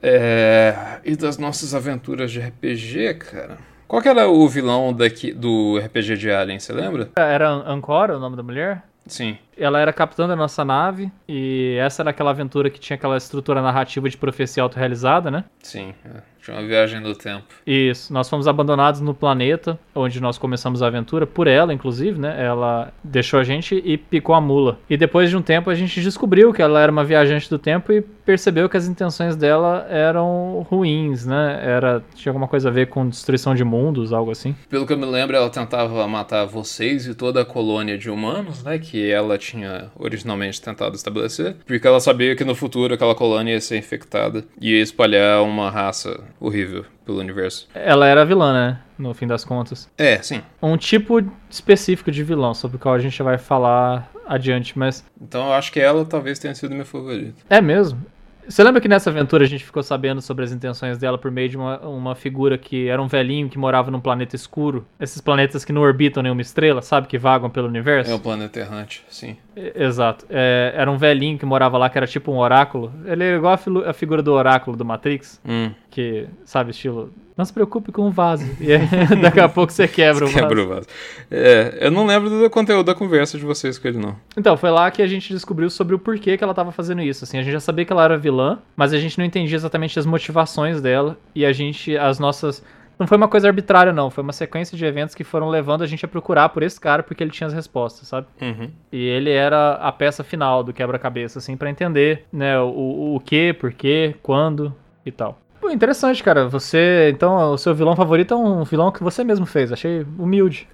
É... E das nossas aventuras de RPG, cara. Qual que era o vilão daqui do RPG de Alien, você lembra? Era Ancora o nome da mulher? Sim. Ela era capitã da nossa nave e essa era aquela aventura que tinha aquela estrutura narrativa de profecia autorrealizada, né? Sim, é. Tinha uma viagem do tempo. Isso, nós fomos abandonados no planeta onde nós começamos a aventura, por ela, inclusive, né? Ela deixou a gente e picou a mula. E depois de um tempo a gente descobriu que ela era uma viajante do tempo e percebeu que as intenções dela eram ruins, né? Era, tinha alguma coisa a ver com destruição de mundos, algo assim. Pelo que eu me lembro, ela tentava matar vocês e toda a colônia de humanos, né? Que ela tinha originalmente tentado estabelecer, porque ela sabia que no futuro aquela colônia ia ser infectada e ia espalhar uma raça horrível pelo universo. Ela era vilã, né? No fim das contas. É, sim. Um tipo específico de vilão, sobre o qual a gente vai falar adiante, mas. Então eu acho que ela talvez tenha sido meu favorito. É mesmo? Você lembra que nessa aventura a gente ficou sabendo sobre as intenções dela por meio de uma, uma figura que era um velhinho que morava num planeta escuro? Esses planetas que não orbitam nenhuma estrela, sabe? Que vagam pelo universo? É o planeta errante, sim. Exato. É, era um velhinho que morava lá, que era tipo um oráculo. Ele é igual a, a figura do oráculo do Matrix. Hum. Que, sabe, estilo. Não se preocupe com o vaso. E aí, daqui a pouco você quebra o vaso. Quebra o vaso. É, eu não lembro do conteúdo da conversa de vocês com ele, não. Então, foi lá que a gente descobriu sobre o porquê que ela estava fazendo isso. Assim, a gente já sabia que ela era vilã, mas a gente não entendia exatamente as motivações dela. E a gente, as nossas não foi uma coisa arbitrária, não. Foi uma sequência de eventos que foram levando a gente a procurar por esse cara porque ele tinha as respostas, sabe? Uhum. E ele era a peça final do quebra-cabeça, assim, para entender, né, o, o que, por quê, quando e tal. Pô, interessante, cara. Você, então, o seu vilão favorito é um vilão que você mesmo fez. Achei humilde.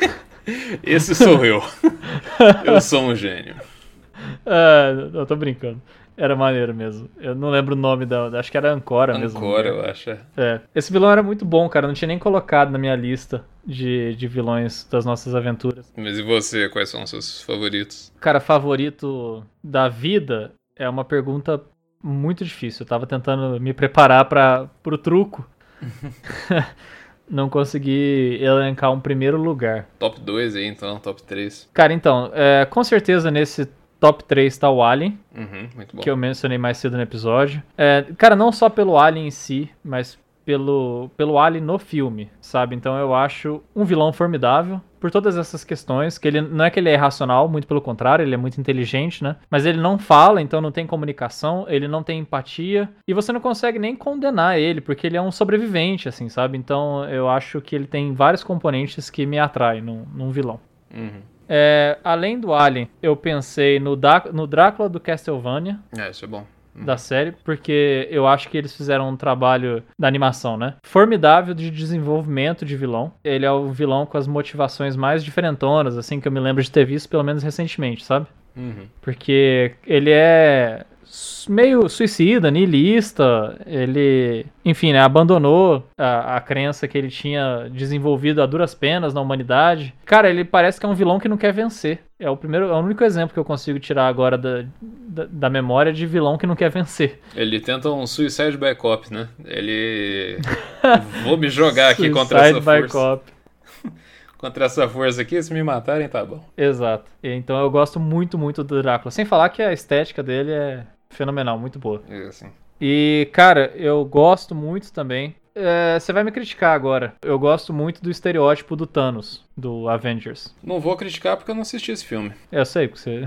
Esse sou eu. eu sou um gênio. Ah, eu tô brincando. Era maneiro mesmo. Eu não lembro o nome da. Acho que era Ancora, Ancora mesmo. Ancora, eu acho. É. é. Esse vilão era muito bom, cara. Eu não tinha nem colocado na minha lista de, de vilões das nossas aventuras. Mas e você? Quais são os seus favoritos? Cara, favorito da vida é uma pergunta muito difícil. Eu tava tentando me preparar para pro truco. não consegui elencar um primeiro lugar. Top 2 aí, então, top 3. Cara, então, é, com certeza nesse top 3 está o Alien, uhum, que eu mencionei mais cedo no episódio. É, cara, não só pelo Alien em si, mas pelo, pelo Alien no filme, sabe? Então eu acho um vilão formidável por todas essas questões, que ele não é que ele é irracional, muito pelo contrário, ele é muito inteligente, né? Mas ele não fala, então não tem comunicação, ele não tem empatia, e você não consegue nem condenar ele, porque ele é um sobrevivente, assim, sabe? Então eu acho que ele tem vários componentes que me atraem num, num vilão. Uhum. É, além do Alien, eu pensei no, da no Drácula do Castlevania. É, isso é bom. Da série, porque eu acho que eles fizeram um trabalho da animação, né? Formidável de desenvolvimento de vilão. Ele é o vilão com as motivações mais diferentonas, assim, que eu me lembro de ter visto, pelo menos recentemente, sabe? Uhum. Porque ele é meio suicida, niilista. Ele, enfim, né, abandonou a, a crença que ele tinha desenvolvido a duras penas na humanidade. Cara, ele parece que é um vilão que não quer vencer. É o primeiro, é o único exemplo que eu consigo tirar agora da, da, da memória de vilão que não quer vencer. Ele tenta um suicide backup, né? Ele vou me jogar aqui contra essa força. Cop. contra essa força aqui, se me matarem, tá bom. Exato. Então eu gosto muito, muito do Drácula. Sem falar que a estética dele é fenomenal, muito boa. É, sim. E, cara, eu gosto muito também. É, você vai me criticar agora. Eu gosto muito do estereótipo do Thanos, do Avengers. Não vou criticar porque eu não assisti esse filme. Eu sei, porque você.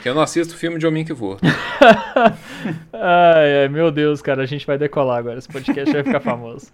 que eu não assisto filme de Homem que Voa. ai, ai, meu Deus, cara, a gente vai decolar agora. Esse podcast vai ficar famoso.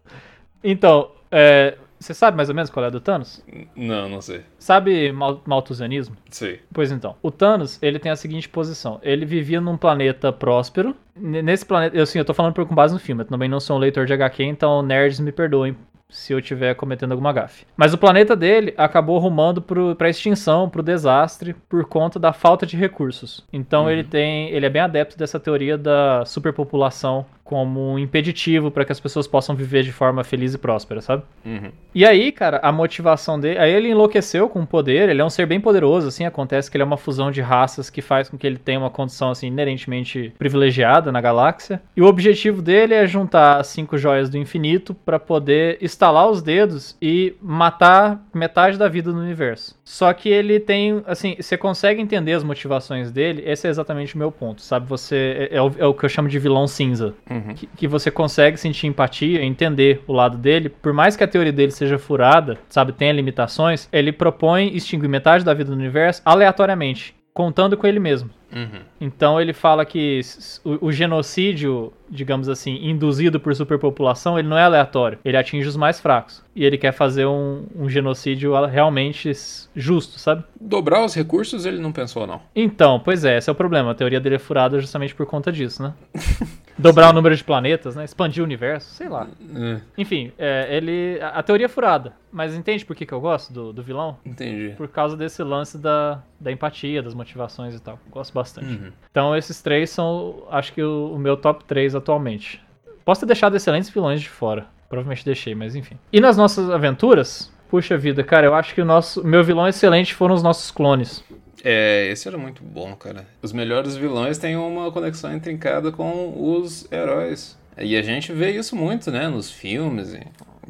Então, é, você sabe mais ou menos qual é a do Thanos? Não, não sei. Sabe mal maltusianismo? Sei. Pois então, o Thanos, ele tem a seguinte posição. Ele vivia num planeta próspero. Nesse planeta, eu, assim, eu tô falando com base no filme, eu também não sou um leitor de HQ, então nerds me perdoem se eu estiver cometendo alguma gafe. Mas o planeta dele acabou rumando para extinção, para o desastre, por conta da falta de recursos. Então uhum. ele tem, ele é bem adepto dessa teoria da superpopulação como um impeditivo para que as pessoas possam viver de forma feliz e próspera, sabe? Uhum. E aí, cara, a motivação dele. Aí ele enlouqueceu com o poder, ele é um ser bem poderoso, assim. Acontece que ele é uma fusão de raças que faz com que ele tenha uma condição, assim, inerentemente privilegiada na galáxia. E o objetivo dele é juntar as cinco joias do infinito para poder estalar os dedos e matar metade da vida no universo. Só que ele tem, assim, você consegue entender as motivações dele, esse é exatamente o meu ponto, sabe? Você. É, é, o, é o, que eu chamo de vilão cinza. Uhum. Uhum. Que, que, você consegue sentir empatia, entender o lado dele. Por mais que a teoria dele seja furada, sabe, tenha limitações, ele propõe extinguir metade da vida do universo aleatoriamente, contando com ele mesmo. Uhum. Então ele fala que o, o, genocídio, digamos assim, induzido por superpopulação, ele não é aleatório. Ele atinge os mais fracos. E ele quer fazer um, um genocídio realmente justo, sabe? Dobrar os recursos ele não pensou, não. Então, pois é, esse é o problema. A teoria dele é furada justamente por conta disso, né? Dobrar o número de planetas, né? Expandir o universo, sei lá. É. Enfim, é, ele. A, a, teoria é furada. Mas entende por que, que eu gosto do, do vilão? Entendi. Por causa desse lance da, da empatia, das motivações e tal. Gosto bastante. Uhum. Então esses três são, acho que, o, o meu top 3 atualmente. Posso ter deixado excelentes vilões de fora. Provavelmente deixei, mas enfim. E nas nossas aventuras, puxa vida, cara, eu acho que o nosso meu vilão excelente foram os nossos clones. É, esse era muito bom, cara. Os melhores vilões têm uma conexão intrincada com os heróis. E a gente vê isso muito, né, nos filmes e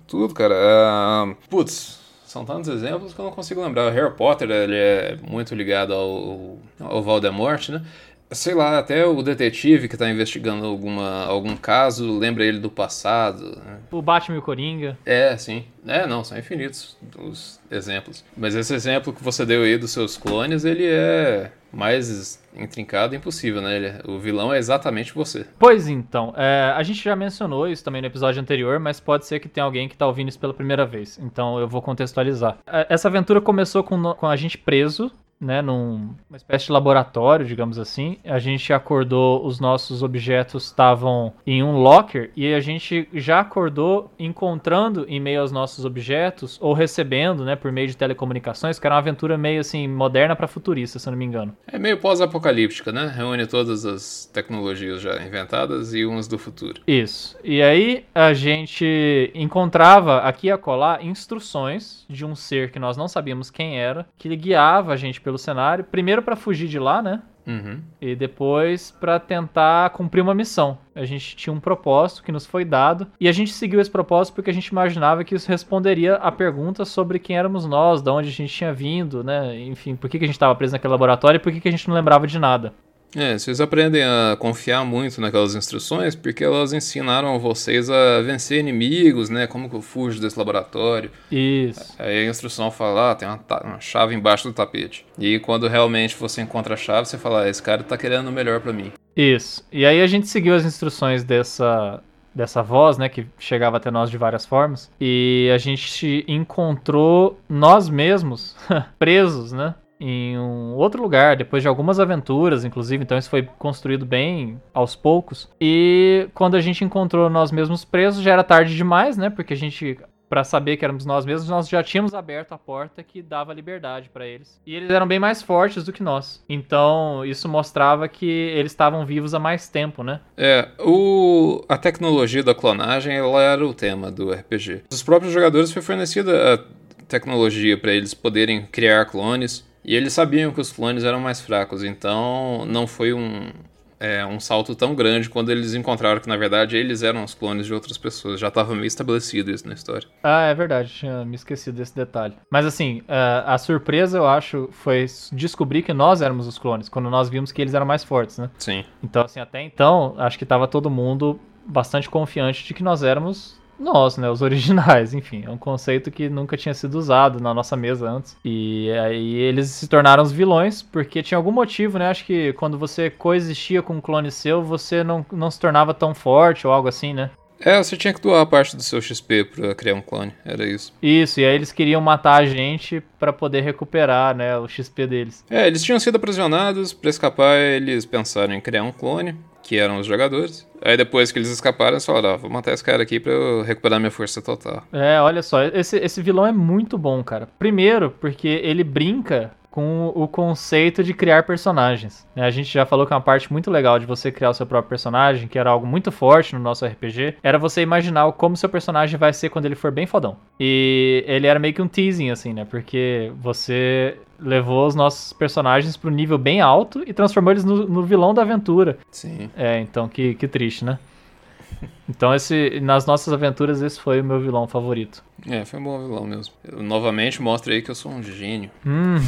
tudo, cara. Uh, putz, são tantos exemplos que eu não consigo lembrar. O Harry Potter, ele é muito ligado ao, ao Voldemort, né? Sei lá, até o detetive que está investigando alguma, algum caso lembra ele do passado. Né? O Batman e o Coringa. É, sim. É, não, são infinitos os exemplos. Mas esse exemplo que você deu aí dos seus clones, ele é mais intrincado e impossível, né? Ele, o vilão é exatamente você. Pois então, é, a gente já mencionou isso também no episódio anterior, mas pode ser que tenha alguém que está ouvindo isso pela primeira vez. Então eu vou contextualizar. É, essa aventura começou com, com a gente preso né, numa espécie de laboratório, digamos assim. A gente acordou, os nossos objetos estavam em um locker e a gente já acordou encontrando em meio aos nossos objetos ou recebendo, né, por meio de telecomunicações, que era uma aventura meio assim moderna para futurista, se eu não me engano. É meio pós-apocalíptica, né? Reúne todas as tecnologias já inventadas e umas do futuro. Isso. E aí a gente encontrava aqui a colar instruções de um ser que nós não sabíamos quem era, que guiava a gente pelo pelo cenário, primeiro para fugir de lá, né? Uhum. E depois para tentar cumprir uma missão. A gente tinha um propósito que nos foi dado e a gente seguiu esse propósito porque a gente imaginava que isso responderia a perguntas sobre quem éramos nós, de onde a gente tinha vindo, né? Enfim, por que, que a gente estava preso naquele laboratório e por que, que a gente não lembrava de nada. É, vocês aprendem a confiar muito naquelas instruções porque elas ensinaram vocês a vencer inimigos, né? Como que eu fujo desse laboratório. Isso. Aí a instrução fala, ah, tem uma, uma chave embaixo do tapete. E quando realmente você encontra a chave, você fala, ah, esse cara tá querendo o melhor para mim. Isso. E aí a gente seguiu as instruções dessa, dessa voz, né, que chegava até nós de várias formas, e a gente encontrou nós mesmos presos, né, em um outro lugar, depois de algumas aventuras, inclusive, então isso foi construído bem aos poucos. E quando a gente encontrou nós mesmos presos, já era tarde demais, né? Porque a gente para saber que éramos nós mesmos, nós já tínhamos aberto a porta que dava liberdade para eles. E eles eram bem mais fortes do que nós. Então, isso mostrava que eles estavam vivos há mais tempo, né? É, o... a tecnologia da clonagem, ela era o tema do RPG. Os próprios jogadores foi fornecida a tecnologia para eles poderem criar clones, e eles sabiam que os clones eram mais fracos, então não foi um, é, um salto tão grande quando eles encontraram que, na verdade, eles eram os clones de outras pessoas. Já estava meio estabelecido isso na história. Ah, é verdade, tinha me esquecido desse detalhe. Mas assim, é, a surpresa, eu acho, foi descobrir que nós éramos os clones, quando nós vimos que eles eram mais fortes, né? Sim. Então, assim, até então, acho que tava todo mundo bastante confiante de que nós éramos nós, né? Os originais, enfim. É um conceito que nunca tinha sido usado na nossa mesa antes. E aí eles se tornaram os vilões, porque tinha algum motivo, né? Acho que quando você coexistia com um clone seu, você não, não se tornava tão forte ou algo assim, né? É, você tinha que doar parte do seu XP pra criar um clone, era isso. Isso, e aí eles queriam matar a gente para poder recuperar, né, o XP deles. É, eles tinham sido aprisionados, para escapar eles pensaram em criar um clone, que eram os jogadores. Aí depois que eles escaparam, eles falaram, ah, vou matar esse cara aqui pra eu recuperar minha força total. É, olha só, esse, esse vilão é muito bom, cara. Primeiro, porque ele brinca com o conceito de criar personagens. Né? A gente já falou que uma parte muito legal de você criar o seu próprio personagem, que era algo muito forte no nosso RPG, era você imaginar como seu personagem vai ser quando ele for bem fodão. E ele era meio que um teasing, assim, né? Porque você levou os nossos personagens pro nível bem alto e transformou eles no, no vilão da aventura. Sim. É, então que, que triste, né? Então, esse, nas nossas aventuras, esse foi o meu vilão favorito. É, foi um bom vilão mesmo. Eu, novamente mostra aí que eu sou um gênio. Uhum.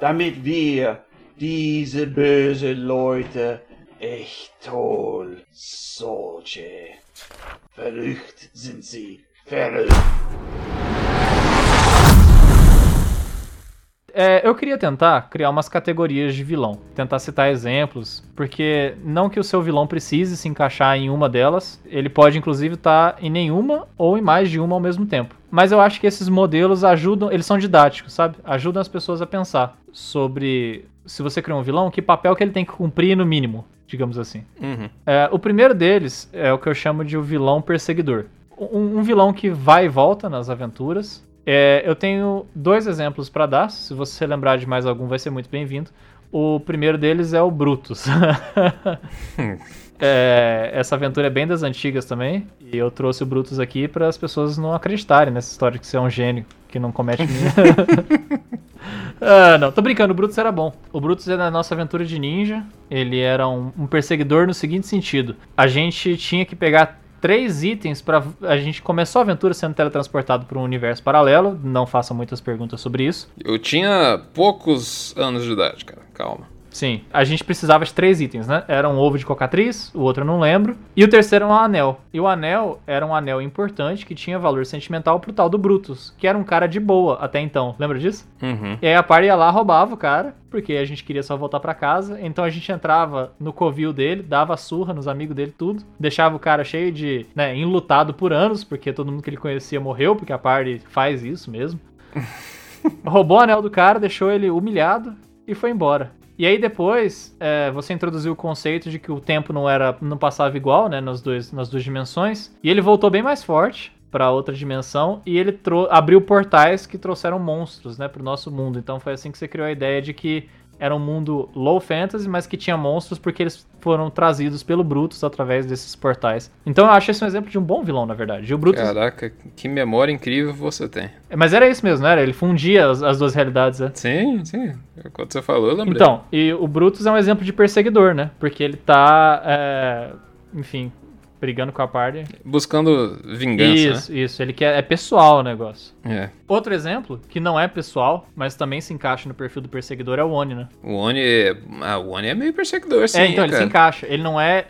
Damit wir diese böse Leute echt toll solche. Verrückt sind sie. Verrückt. É, eu queria tentar criar umas categorias de vilão, tentar citar exemplos, porque não que o seu vilão precise se encaixar em uma delas, ele pode inclusive estar em nenhuma ou em mais de uma ao mesmo tempo. Mas eu acho que esses modelos ajudam, eles são didáticos, sabe? Ajudam as pessoas a pensar sobre se você criar um vilão, que papel que ele tem que cumprir no mínimo, digamos assim. Uhum. É, o primeiro deles é o que eu chamo de o vilão perseguidor. Um, um vilão que vai e volta nas aventuras, é, eu tenho dois exemplos para dar. Se você lembrar de mais algum, vai ser muito bem-vindo. O primeiro deles é o Brutus. é, essa aventura é bem das antigas também. E eu trouxe o Brutus aqui para as pessoas não acreditarem nessa história que você é um gênio que não comete. ah, não, tô brincando. O Brutus era bom. O Brutus é da nossa aventura de ninja. Ele era um, um perseguidor no seguinte sentido: a gente tinha que pegar três itens para a gente começou a aventura sendo teletransportado para um universo paralelo. Não faça muitas perguntas sobre isso. Eu tinha poucos anos de idade, cara. Calma. Sim, a gente precisava de três itens, né? Era um ovo de cocatriz, o outro eu não lembro, e o terceiro era um anel. E o anel era um anel importante que tinha valor sentimental pro tal do Brutus, que era um cara de boa até então. Lembra disso? Uhum. E aí a par ia lá, roubava o cara, porque a gente queria só voltar para casa. Então a gente entrava no covil dele, dava surra nos amigos dele, tudo. Deixava o cara cheio de, né, enlutado por anos, porque todo mundo que ele conhecia morreu, porque a party faz isso mesmo. Roubou o anel do cara, deixou ele humilhado e foi embora. E aí depois é, você introduziu o conceito de que o tempo não era não passava igual, né, nas, dois, nas duas dimensões. E ele voltou bem mais forte para outra dimensão e ele abriu portais que trouxeram monstros, né, pro nosso mundo. Então foi assim que você criou a ideia de que era um mundo low fantasy, mas que tinha monstros porque eles foram trazidos pelo Brutus através desses portais. Então eu acho esse um exemplo de um bom vilão, na verdade. E o Brutus... Caraca, que memória incrível você tem. Mas era isso mesmo, não era? Ele fundia as, as duas realidades, né? Sim, sim. Quando você falou, eu lembrei. Então, e o Brutus é um exemplo de perseguidor, né? Porque ele tá, é, enfim, brigando com a party. Buscando vingança. Isso, né? isso. Ele quer. É pessoal o negócio. É. Outro exemplo, que não é pessoal, mas também se encaixa no perfil do perseguidor, é o Oni, né? O Oni é. Ah, o Oni é meio perseguidor, sim. É, então cara. ele se encaixa. Ele não é.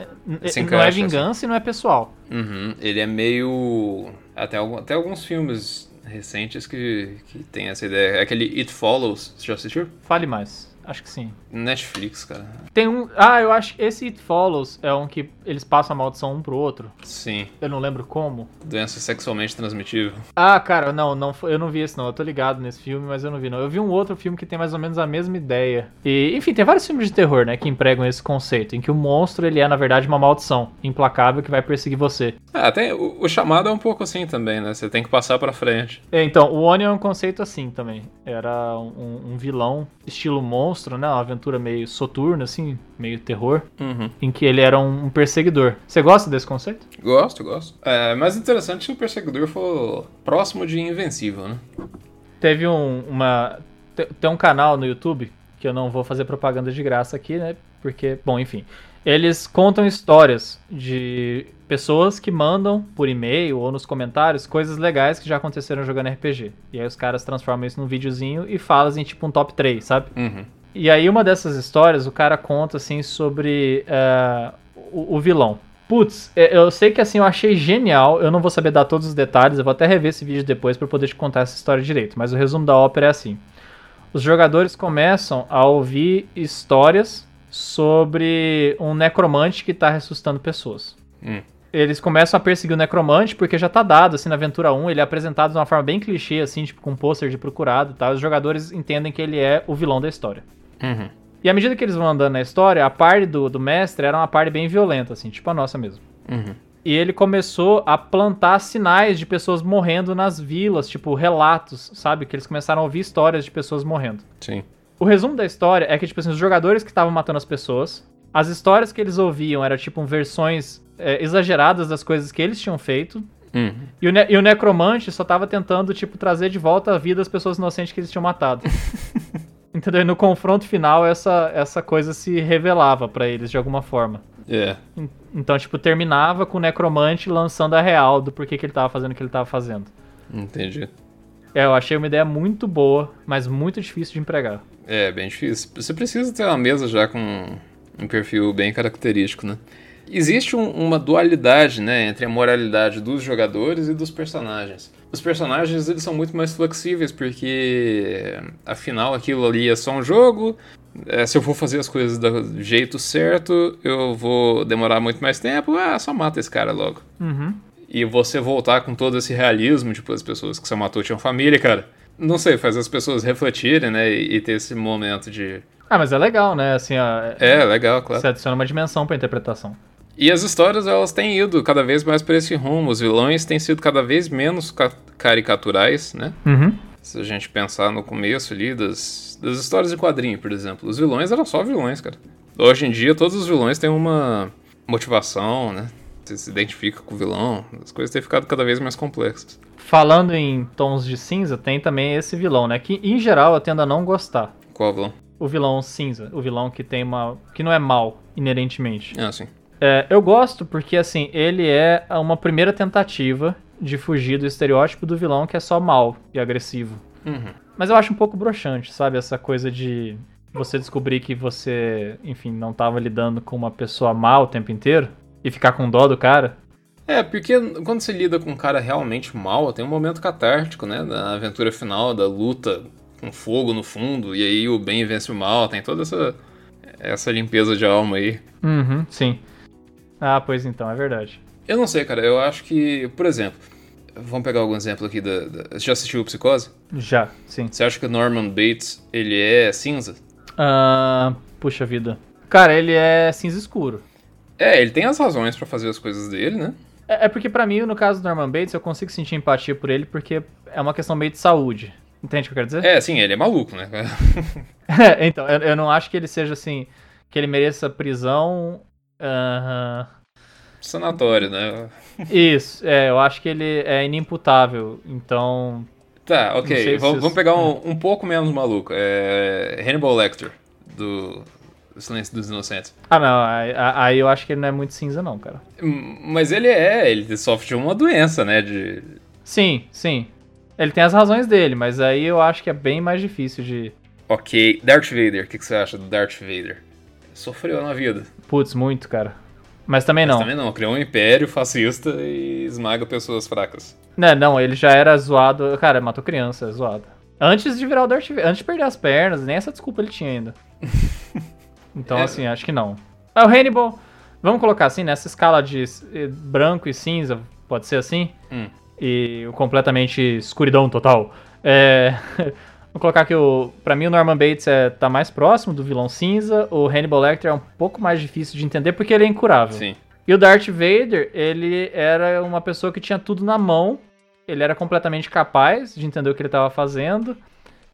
Se não encaixa, é vingança e não é pessoal. Uhum. Ele é meio. Até, até alguns filmes recentes que, que tem essa ideia. É aquele It Follows, você já assistiu? Fale mais. Acho que sim. Netflix, cara. Tem um. Ah, eu acho que esse It Follows é um que eles passam a maldição um pro outro. Sim. Eu não lembro como. Doença sexualmente transmitível. Ah, cara, não, não, eu não vi esse não. Eu tô ligado nesse filme, mas eu não vi não. Eu vi um outro filme que tem mais ou menos a mesma ideia. E, enfim, tem vários filmes de terror, né, que empregam esse conceito, em que o monstro ele é na verdade uma maldição implacável que vai perseguir você. Ah, tem, o, o chamado é um pouco assim também, né? Você tem que passar pra frente. É, Então, o Onion é um conceito assim também. Era um, um vilão estilo monstro, né? Uma aventura meio soturna, assim, meio terror, Uhum. em que ele era um, perseguidor. Você gosta desse conceito? Gosto, gosto. É, mais interessante se o perseguidor for próximo de invencível, né? Teve um, uma. te- Tem um canal no YouTube, que eu não vou fazer propaganda de graça aqui, né? Porque, bom, enfim. Eles contam histórias de pessoas que mandam por e-mail ou nos comentários coisas legais que já aconteceram jogando RPG. E aí os caras transformam isso num videozinho e falam em tipo um top 3, sabe? Uhum. E aí, uma dessas histórias, o cara conta, assim, sobre eh, o, o vilão. Putz, é, eu sei que, assim, eu achei genial. Eu não vou saber dar todos os detalhes. Eu vou até rever esse vídeo depois pra poder te contar essa história direito. Mas o resumo da ópera é assim. Os jogadores começam a ouvir histórias sobre um necromante que tá ressuscitando pessoas. Hum. Eles começam a perseguir o necromante porque já tá dado, assim, na aventura 1, ele é apresentado de uma forma bem clichê, assim, tipo com um pôster de procurado e tal. Os jogadores entendem que ele é o vilão da história. Uhum. E à medida que eles vão andando na história, a parte do, do mestre era uma parte bem violenta, assim, tipo a nossa mesmo. Uhum. E ele começou a plantar sinais de pessoas morrendo nas vilas, tipo relatos, sabe? Que eles começaram a ouvir histórias de pessoas morrendo. Sim. O resumo da história é que, tipo assim, os jogadores que estavam matando as pessoas, as histórias que eles ouviam eram, tipo, versões é, exageradas das coisas que eles tinham feito. Uhum. E o, e o necromante só tava tentando, tipo, trazer de volta à vida as pessoas inocentes que eles tinham matado. Entendeu? E no confronto final, essa, essa coisa se revelava pra eles de alguma forma. É. En- Então, tipo, terminava com o necromante lançando a real do porquê que ele tava fazendo o que ele tava fazendo. Entendi. É, eu achei uma ideia muito boa, mas muito difícil de empregar. É, bem difícil. Você precisa ter uma mesa já com um perfil bem característico, né? Existe um- uma dualidade, né, entre a moralidade dos jogadores e dos personagens. Os personagens, eles são muito mais flexíveis, porque, afinal, aquilo ali é só um jogo. É, se eu for fazer as coisas do jeito certo, eu vou demorar muito mais tempo. Ah, só mata esse cara logo. Uhum. E você voltar com todo esse realismo, tipo, as pessoas que você matou tinham família, cara. Não sei, faz as pessoas refletirem, né, e, e ter esse momento de... Ah, mas é legal, né? Assim, ó, É, legal, claro. você adiciona uma dimensão pra interpretação. E as histórias, elas têm ido cada vez mais para esse rumo. Os vilões têm sido cada vez menos ca- caricaturais, né? Uhum. Se a gente pensar no começo ali das, das histórias de quadrinho, por exemplo. Os vilões eram só vilões, cara. Hoje em dia, todos os vilões têm uma motivação, né? Você se identifica com o vilão. As coisas têm ficado cada vez mais complexas. Falando em tons de cinza, tem também esse vilão, né? Que em geral eu tendo a não gostar. Qual vilão? O vilão cinza, o vilão que tem uma. que não é mal, inerentemente. Ah, sim. É, eu gosto porque, assim, ele é uma primeira tentativa de fugir do estereótipo do vilão que é só mal e agressivo. Uhum. Mas eu acho um pouco broxante, sabe? Essa coisa de você descobrir que você, enfim, não tava lidando com uma pessoa mal o tempo inteiro e ficar com dó do cara. É, porque quando você lida com um cara realmente mal, tem um momento catártico, né? Da aventura final, da luta com fogo no fundo, e aí o bem vence o mal, tem toda essa, essa limpeza de alma aí. Uhum, sim. Ah, pois então, é verdade. Eu não sei, cara, eu acho que, por exemplo, vamos pegar algum exemplo aqui da. da você já assistiu o Psicose? Já, sim. Você acha que o Norman Bates, ele é cinza? Ah, puxa vida. Cara, ele é cinza escuro. É, ele tem as razões pra fazer as coisas dele, né? É, é porque pra mim, no caso do Norman Bates, eu consigo sentir empatia por ele porque é uma questão meio de saúde. Entende o que eu quero dizer? É, sim, ele é maluco, né? É, então, eu, eu não acho que ele seja assim, que ele mereça prisão. Aham. Sanatório, né? Isso, é, eu acho que ele é inimputável. Então, Tá, ok. Vamos, isso- vamos pegar um, um pouco menos maluco. É Hannibal Lecter, do Silêncio dos Inocentes. ah não, aí, aí eu acho que ele não é muito cinza não, cara. Mas ele é, ele sofre de uma doença, né? De... Sim, sim. Ele tem as razões dele, mas aí eu acho que é bem mais difícil de. Ok, Darth Vader, o que, que você acha do Darth Vader? Sofreu na vida. Putz, muito, cara. Mas também Mas não. também não, criou um império fascista e esmaga pessoas fracas. Não, não, ele já era zoado. Cara, matou criança, é zoado. Antes de virar o Darth Vader, antes de perder as pernas, nem essa desculpa ele tinha ainda. Então, É. assim, acho que não. Ah, o Hannibal, vamos colocar assim, nessa escala de eh, branco e cinza, pode ser assim? Hum. E o completamente escuridão total. É. Vou colocar que o, pra mim o Norman Bates é, tá mais próximo do vilão cinza, o Hannibal Lecter é um pouco mais difícil de entender porque ele é incurável. Sim. E o Darth Vader, ele era uma pessoa que tinha tudo na mão, ele era completamente capaz de entender o que ele estava fazendo.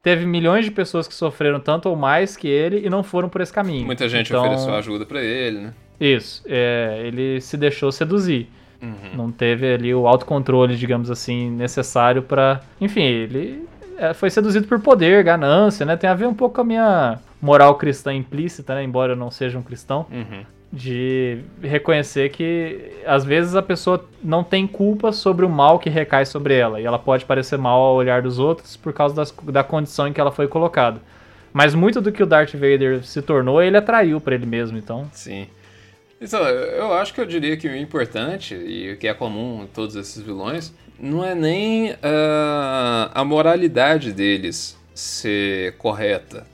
Teve milhões de pessoas que sofreram tanto ou mais que ele e não foram por esse caminho. Muita gente Então, ofereceu ajuda pra ele, né? Isso, é, ele se deixou seduzir. Uhum. Não teve ali o autocontrole, digamos assim, necessário pra. Enfim, ele foi seduzido por poder, ganância, né? Tem a ver um pouco com a minha moral cristã implícita, né? Embora eu não seja um cristão. Uhum. de reconhecer que às vezes a pessoa não tem culpa sobre o mal que recai sobre ela e ela pode parecer mal ao olhar dos outros por causa das- da condição em que ela foi colocada. Mas muito do que o Darth Vader se tornou, ele atraiu pra ele mesmo, então. Sim. Então, eu acho que eu diria que o importante, e o que é comum em todos esses vilões, não é nem ah, a moralidade deles ser correta.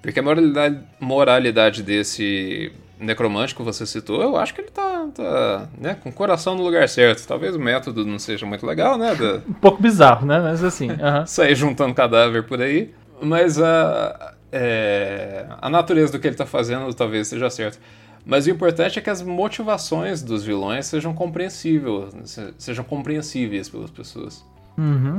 Porque a moralidade, moralidade desse necromante que você citou, eu acho que ele tá, tá né, com o coração no lugar certo. Talvez o método não seja muito legal, né? da- Um pouco bizarro, né? Mas assim, aham. sair juntando cadáver por aí. Mas a, é, a natureza do que ele tá fazendo talvez seja certa. Mas o importante é que as motivações dos vilões sejam compreensíveis, se- sejam compreensíveis pelas pessoas. Uhum.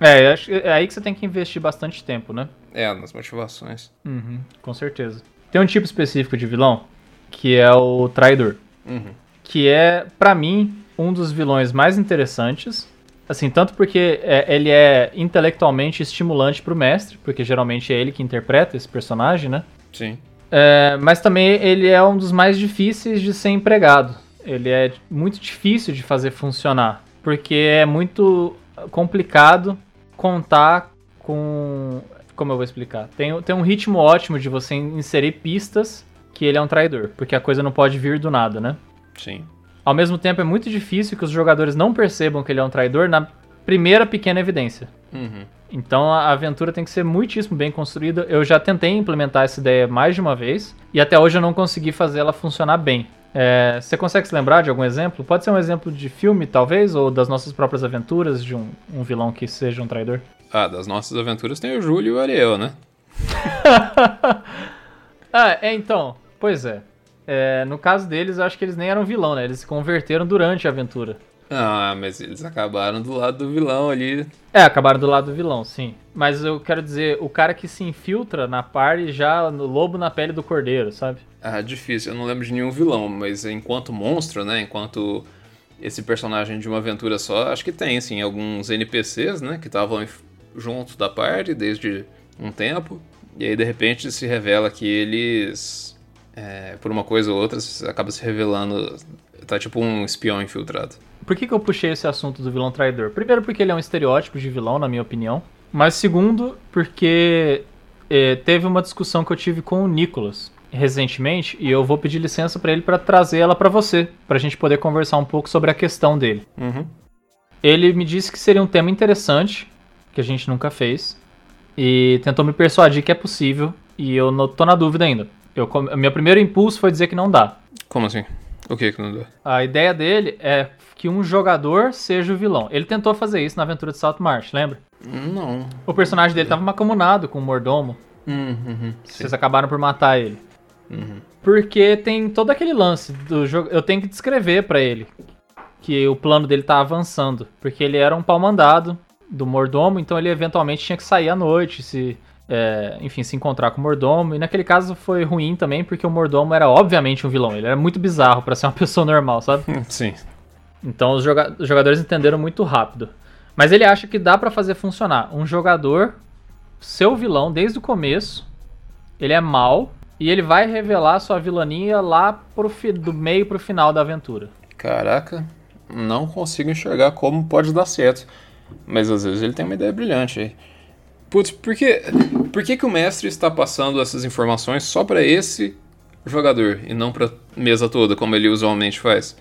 É, é aí que você tem que investir bastante tempo, né? É, nas motivações. Uhum, com certeza. Tem um tipo específico de vilão que é o traidor. Uhum. que é, pra mim, um dos vilões mais interessantes. Assim, tanto porque é, ele é intelectualmente estimulante pro mestre, porque geralmente é ele que interpreta esse personagem, né? Sim. É, mas também ele é um dos mais difíceis de ser empregado. Ele é muito difícil de fazer funcionar, porque é muito complicado contar com. Como eu vou explicar? Tem, tem um ritmo ótimo de você inserir pistas que ele é um traidor, porque a coisa não pode vir do nada, né? Sim. Ao mesmo tempo, é muito difícil que os jogadores não percebam que ele é um traidor na primeira pequena evidência. Uhum. Então a aventura tem que ser muitíssimo bem construída. Eu já tentei implementar essa ideia mais de uma vez e até hoje eu não consegui fazer ela funcionar bem. É, você consegue se lembrar de algum exemplo? Pode ser um exemplo de filme, talvez, ou das nossas próprias aventuras de um, um vilão que seja um traidor? Ah, das nossas aventuras tem o Júlio e o Ariel, né? ah, é então. Pois é. É, No caso deles, eu acho que eles nem eram vilão, né? Eles se converteram durante a aventura. Ah, mas eles acabaram do lado do vilão ali. É, acabaram do lado do vilão, sim. Mas eu quero dizer, o cara que se infiltra na party já no lobo na pele do cordeiro, sabe? Ah, difícil, eu não lembro de nenhum vilão, mas enquanto monstro, né? Enquanto esse personagem de uma aventura só, acho que tem, sim, alguns NPCs, né? Que estavam junto da party desde um tempo. E aí, de repente, se revela que eles, é, por uma coisa ou outra, acaba se revelando. Tá tipo um espião infiltrado. Por que, que eu puxei esse assunto do vilão traidor? Primeiro, porque ele é um estereótipo de vilão, na minha opinião. Mas segundo, porque eh, teve uma discussão que eu tive com o Nicolas recentemente e eu vou pedir licença pra ele pra trazer ela pra você, pra gente poder conversar um pouco sobre a questão dele. Uhum. Ele me disse que seria um tema interessante, que a gente nunca fez, e tentou me persuadir que é possível, e eu não tô na dúvida ainda. Eu, meu primeiro impulso foi dizer que não dá. Como assim? O que que não deu? A ideia dele é que um jogador seja o vilão. Ele tentou fazer isso na aventura de South March, lembra? Não. O personagem dele tava macamunado com o mordomo. Uhum, uhum. Sim. Vocês acabaram por matar ele. Uhum. Porque tem todo aquele lance do jogo. Eu tenho que descrever pra ele que o plano dele tá avançando. Porque ele era um pau mandado do mordomo, então ele eventualmente tinha que sair à noite, se. É, enfim, se encontrar com o mordomo. E naquele caso foi ruim também, porque o mordomo era obviamente um vilão. Ele era muito bizarro pra ser uma pessoa normal, sabe? Sim. Então os, joga- os jogadores entenderam muito rápido. Mas ele acha que dá pra fazer funcionar. Um jogador, seu vilão desde o começo, ele é mal e ele vai revelar sua vilania lá pro do meio pro final da aventura. Caraca, não consigo enxergar como pode dar certo. Mas às vezes ele tem uma ideia brilhante aí. Putz, por que, por que, que o mestre está passando essas informações só pra esse jogador e não pra mesa toda, como ele usualmente faz?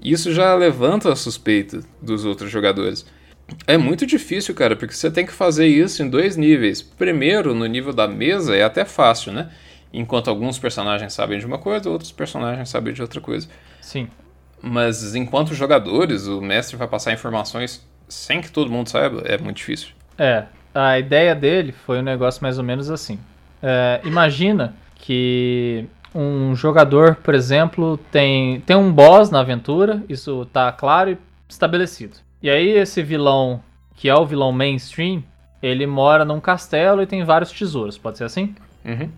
Isso já levanta a suspeita dos outros jogadores. É muito difícil, cara, porque você tem que fazer isso em dois níveis. Primeiro, no nível da mesa, é até fácil, né? enquanto alguns personagens sabem de uma coisa, outros personagens sabem de outra coisa. Sim. Mas enquanto jogadores, o mestre vai passar informações sem que todo mundo saiba, é muito difícil. É, a ideia dele foi um negócio mais ou menos assim. É, imagina que um jogador, por exemplo, tem, tem um boss na aventura, isso tá claro e estabelecido. E aí esse vilão, que é o vilão mainstream, ele mora num castelo e tem vários tesouros, pode ser assim? Uhum.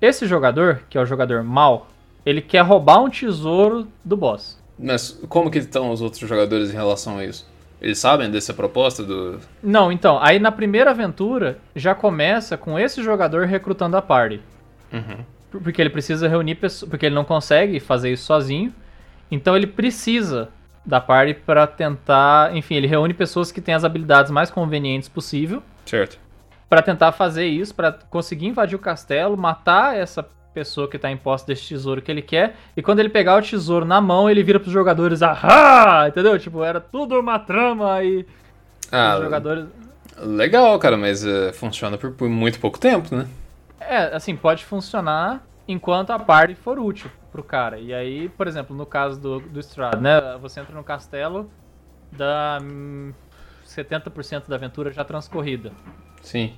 Esse jogador, que é o jogador mal, ele quer roubar um tesouro do boss. Mas como que estão os outros jogadores em relação a isso? Eles sabem dessa proposta do. Não, então, aí na primeira aventura já começa com esse jogador recrutando a party. Uhum. Porque ele precisa reunir pessoas. Porque ele não consegue fazer isso sozinho. Então ele precisa da party para tentar. Enfim, ele reúne pessoas que têm as habilidades mais convenientes possível. Certo. Para tentar fazer isso, para conseguir invadir o castelo, matar essa pessoa que tá em posse desse tesouro que ele quer. E quando ele pegar o tesouro na mão, ele vira pros jogadores, ahá! Entendeu? Tipo, era tudo uma trama e. Ah, os jogadores. legal, cara, mas uh, funciona por, por muito pouco tempo, né? É, assim, pode funcionar enquanto a party for útil pro cara. E aí, por exemplo, no caso do, do Strad, né? Você entra no castelo, dá hum, 70% da aventura já transcorrida. Sim.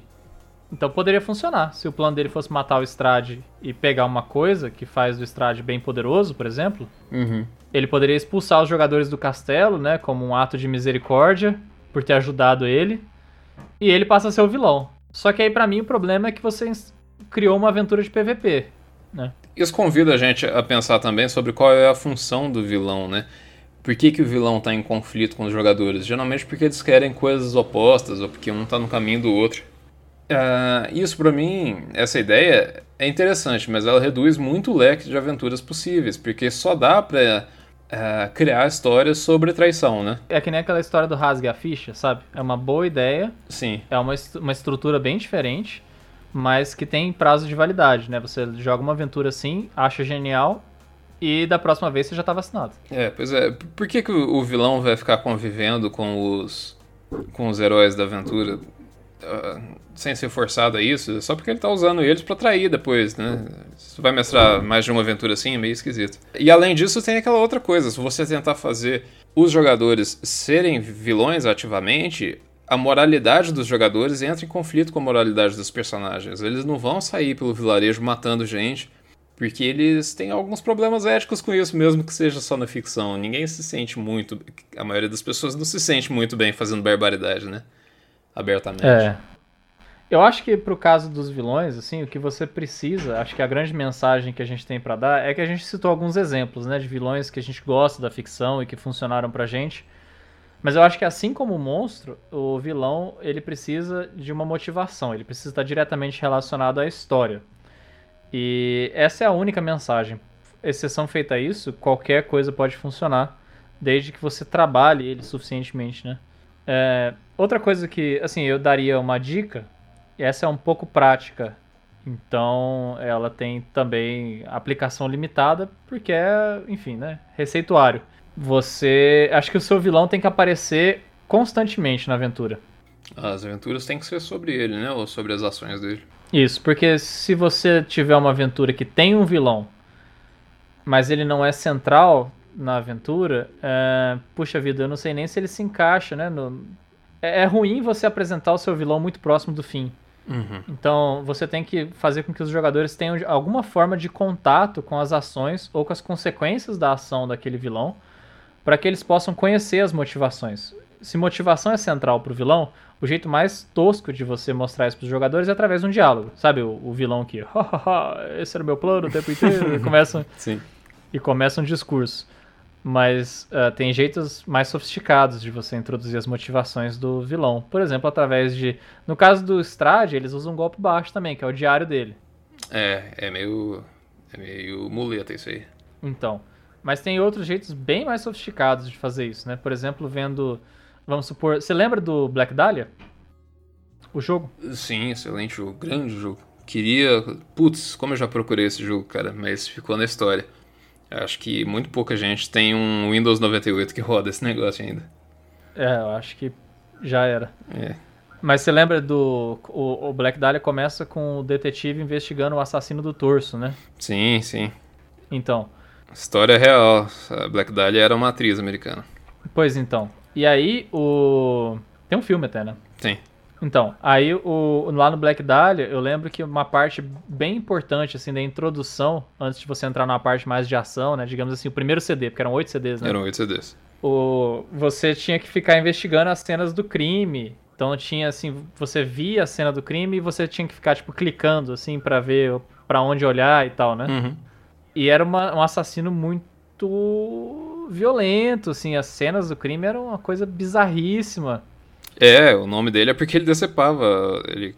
Então poderia funcionar. Se o plano dele fosse matar o Strade e pegar uma coisa que faz do Strade bem poderoso, por exemplo, Uhum. ele poderia expulsar os jogadores do castelo, né, como um ato de misericórdia por ter ajudado ele, e ele passa a ser o vilão. Só que aí pra mim o problema é que você criou uma aventura de PVP, né? Isso convida a gente a pensar também sobre qual é a função do vilão, né? Por que, que o vilão tá em conflito com os jogadores? Geralmente porque eles querem coisas opostas ou porque um tá no caminho do outro. Ah, isso pra mim, essa ideia é interessante, mas ela reduz muito o leque de aventuras possíveis, porque só dá pra ah, criar histórias sobre traição, né? É que nem aquela história do rasgue a ficha, sabe? É uma boa ideia, Sim. é uma, est- uma estrutura bem diferente, mas que tem prazo de validade, né? Você joga uma aventura assim, acha genial, e da próxima vez você já tá vacinado. É, pois é. Por que, que o o vilão vai ficar convivendo com os com os heróis da aventura ah, sem ser forçado a isso? É Só porque ele tá usando eles pra trair depois, né? Tu vai mestrar mais de uma aventura assim, é meio esquisito. E além disso, tem aquela outra coisa. Se você tentar fazer os jogadores serem vilões ativamente, a moralidade dos jogadores entra em conflito com a moralidade dos personagens. Eles não vão sair pelo vilarejo matando gente. Porque eles têm alguns problemas éticos com isso, mesmo que seja só na ficção. Ninguém se sente muito. A maioria das pessoas não se sente muito bem fazendo barbaridade, né? Abertamente. É. Eu acho que pro caso dos vilões, assim, o que você precisa, acho que a grande mensagem que a gente tem pra dar é que a gente citou alguns exemplos, né, de vilões que a gente gosta da ficção e que funcionaram pra gente. Mas eu acho que assim como o monstro, o vilão, ele precisa de uma motivação, ele precisa estar diretamente relacionado à história. E essa é a única mensagem. Exceção feita a isso, qualquer coisa pode funcionar, desde que você trabalhe ele suficientemente, né? É, outra coisa que, assim, eu daria uma dica, e essa é um pouco prática, então ela tem também aplicação limitada, porque é, enfim, né, receituário. Você, acho que o seu vilão tem que aparecer constantemente na aventura. As aventuras têm que ser sobre ele, né? Ou sobre as ações dele. Isso, porque se você tiver uma aventura que tem um vilão, mas ele não é central na aventura, é, puxa vida, eu não sei nem se ele se encaixa, né? no- é, é ruim você apresentar o seu vilão muito próximo do fim. Uhum. Então você tem que fazer com que os jogadores tenham alguma forma de contato com as ações ou com as consequências da ação daquele vilão, para que eles possam conhecer as motivações. Se motivação é central pro vilão, o jeito mais tosco de você mostrar isso pros jogadores é através de um diálogo. Sabe, o, o vilão que, "Hahaha, esse era o meu plano o tempo inteiro, e começa, Sim. e começa um discurso. Mas ah, tem jeitos mais sofisticados de você introduzir as motivações do vilão. Por exemplo, através de. No caso do Strade, eles usam um golpe baixo também, que é o diário dele. É, é meio. É meio muleta isso aí. Então. Mas tem outros jeitos bem mais sofisticados de fazer isso, né? Por exemplo, vendo. Vamos supor. Você lembra do Black Dahlia? O jogo? Sim, excelente jogo. Grande jogo. Queria. Putz, como eu já procurei esse jogo, cara, mas ficou na história. Acho que muito pouca gente tem um Windows 98 que roda esse negócio ainda. É, eu acho que já era. É. Mas você lembra do. O, o Black Dahlia começa com o detetive investigando o assassino do torso, né? Sim, sim. Então. História real. A Black Dahlia era uma atriz americana. Pois então. E aí o. Tem um filme até, né? Tem. Então, aí o, lá no Black Dahlia, eu lembro que uma parte bem importante, assim, da introdução, antes de você entrar numa parte mais de ação, né? Digamos assim, o primeiro CD, porque eram oito CDs, né? Eram oito CDs. O, você tinha que ficar investigando as cenas do crime. Então tinha, assim, você via a cena do crime e você tinha que ficar, tipo, clicando, assim, para ver para onde olhar e tal, né? Uhum. E era uma, um assassino muito violento, assim, as cenas do crime eram uma coisa bizarríssima. É, o nome dele é porque ele decepava, ele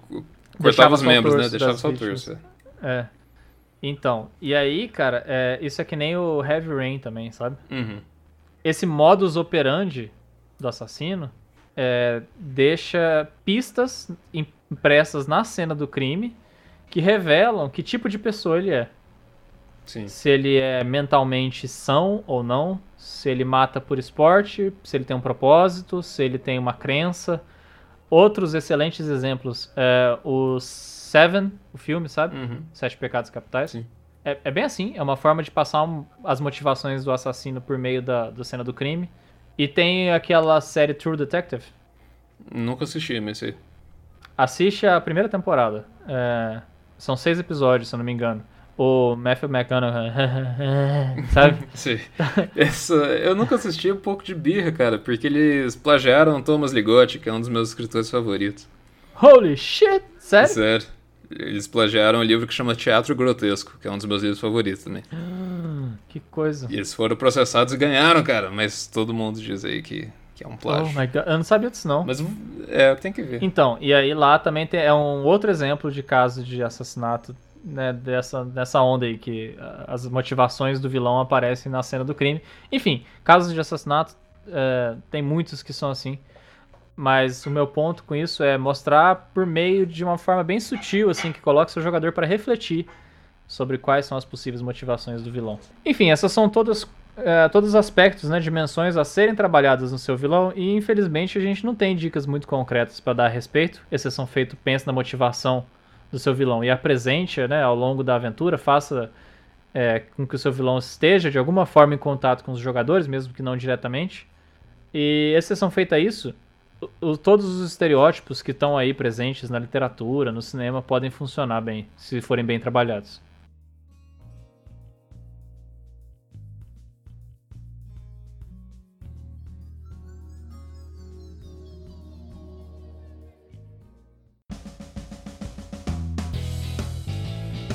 cortava os membros, né? Deixava só o torso. É. Então, e aí, cara, é, isso é que nem o Heavy Rain também, sabe? Uhum. Esse modus operandi do assassino é, deixa pistas impressas na cena do crime que revelam que tipo de pessoa ele é. Sim. Se ele é mentalmente são ou não, se ele mata por esporte, se ele tem um propósito, se ele tem uma crença. Outros excelentes exemplos, é, o Seven, o filme, sabe? Uhum. Sete Pecados Capitais. Sim. É, é bem assim, é uma forma de passar um- as motivações do assassino por meio da, da cena do crime. E tem aquela série True Detective. Nunca assisti, mas sei. Assiste a primeira temporada. É, são seis episódios, se eu não me engano. O Matthew McConaughey, sabe? Sei. Essa, eu nunca assisti um pouco de birra, cara, porque eles plagiaram Thomas Ligotti, que é um dos meus escritores favoritos. Holy shit! Sério? Sério. Eles plagiaram um livro que chama Teatro Grotesco, que é um dos meus livros favoritos também. Que coisa. E eles foram processados e ganharam, cara, mas todo mundo diz aí que, que é um Oh plágio. god, eu não sabia disso não. Mas é, tem que ver. Então, e aí lá também tem, é um outro exemplo de caso de assassinato né, dessa, dessa onda aí, que ah, as motivações do vilão aparecem na cena do crime. Enfim, casos de assassinato, é, tem muitos que são assim. Mas o meu ponto com isso é mostrar por meio de uma forma bem sutil, assim, que coloca seu jogador para refletir sobre quais são as possíveis motivações do vilão. Enfim, essas são todas é, todos os aspectos, né, dimensões a serem trabalhadas no seu vilão e infelizmente a gente não tem dicas muito concretas para dar a respeito. Exceção feito, pense na motivação do seu vilão e apresente, né, ao longo da aventura, faça é, com que o seu vilão esteja de alguma forma em contato com os jogadores, mesmo que não diretamente. E exceção feita a isso, o- todos os estereótipos que estão aí presentes na literatura, no cinema, podem funcionar bem, se forem bem trabalhados.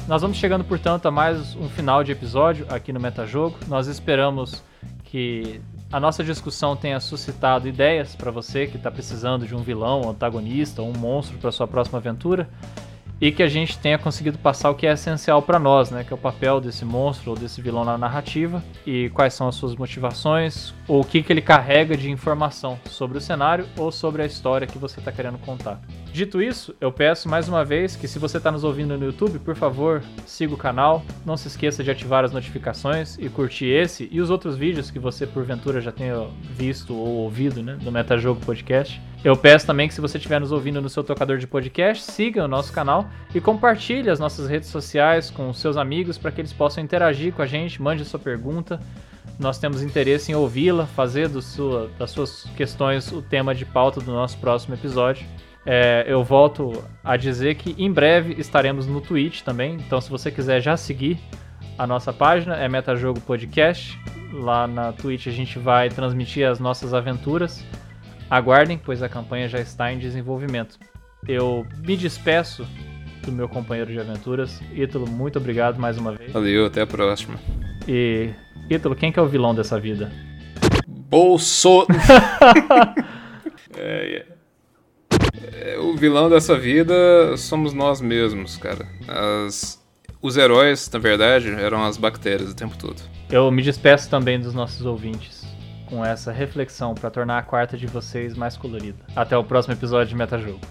Nós vamos chegando, portanto, a mais um final de episódio aqui no Metajogo. Nós esperamos que a nossa discussão tenha suscitado ideias para você que está precisando de um vilão, um antagonista, um monstro para sua próxima aventura. E que a gente tenha conseguido passar o que é essencial para nós, né? Que é o papel desse monstro ou desse vilão na narrativa e quais são as suas motivações ou o que, que ele carrega de informação sobre o cenário ou sobre a história que você está querendo contar. Dito isso, eu peço mais uma vez que se você está nos ouvindo no YouTube, por favor, siga o canal, não se esqueça de ativar as notificações e curtir esse e os outros vídeos que você porventura já tenha visto ou ouvido, né, do Metajogo Podcast. Eu peço também que se você estiver nos ouvindo no seu tocador de podcast, siga o nosso canal e compartilhe as nossas redes sociais com os seus amigos para que eles possam interagir com a gente, mande a sua pergunta. Nós temos interesse em ouvi-la, fazer sua, das suas questões o tema de pauta do nosso próximo episódio. É, eu volto a dizer que em breve estaremos no Twitch também, então se você quiser já seguir a nossa página, é Metajogo Podcast. Lá na Twitch a gente vai transmitir as nossas aventuras. Aguardem, pois a campanha já está em desenvolvimento. Eu me despeço do meu companheiro de aventuras. Ítalo, muito obrigado mais uma vez. Valeu, até a próxima. E, Ítalo, quem que é o vilão dessa vida? Bolso. é, é. É, o vilão dessa vida somos nós mesmos, cara. As- Os heróis, na verdade, eram as bactérias o tempo todo. Eu me despeço também dos nossos ouvintes com essa reflexão para tornar a quarta de vocês mais colorida. Até o próximo episódio de Metajogo.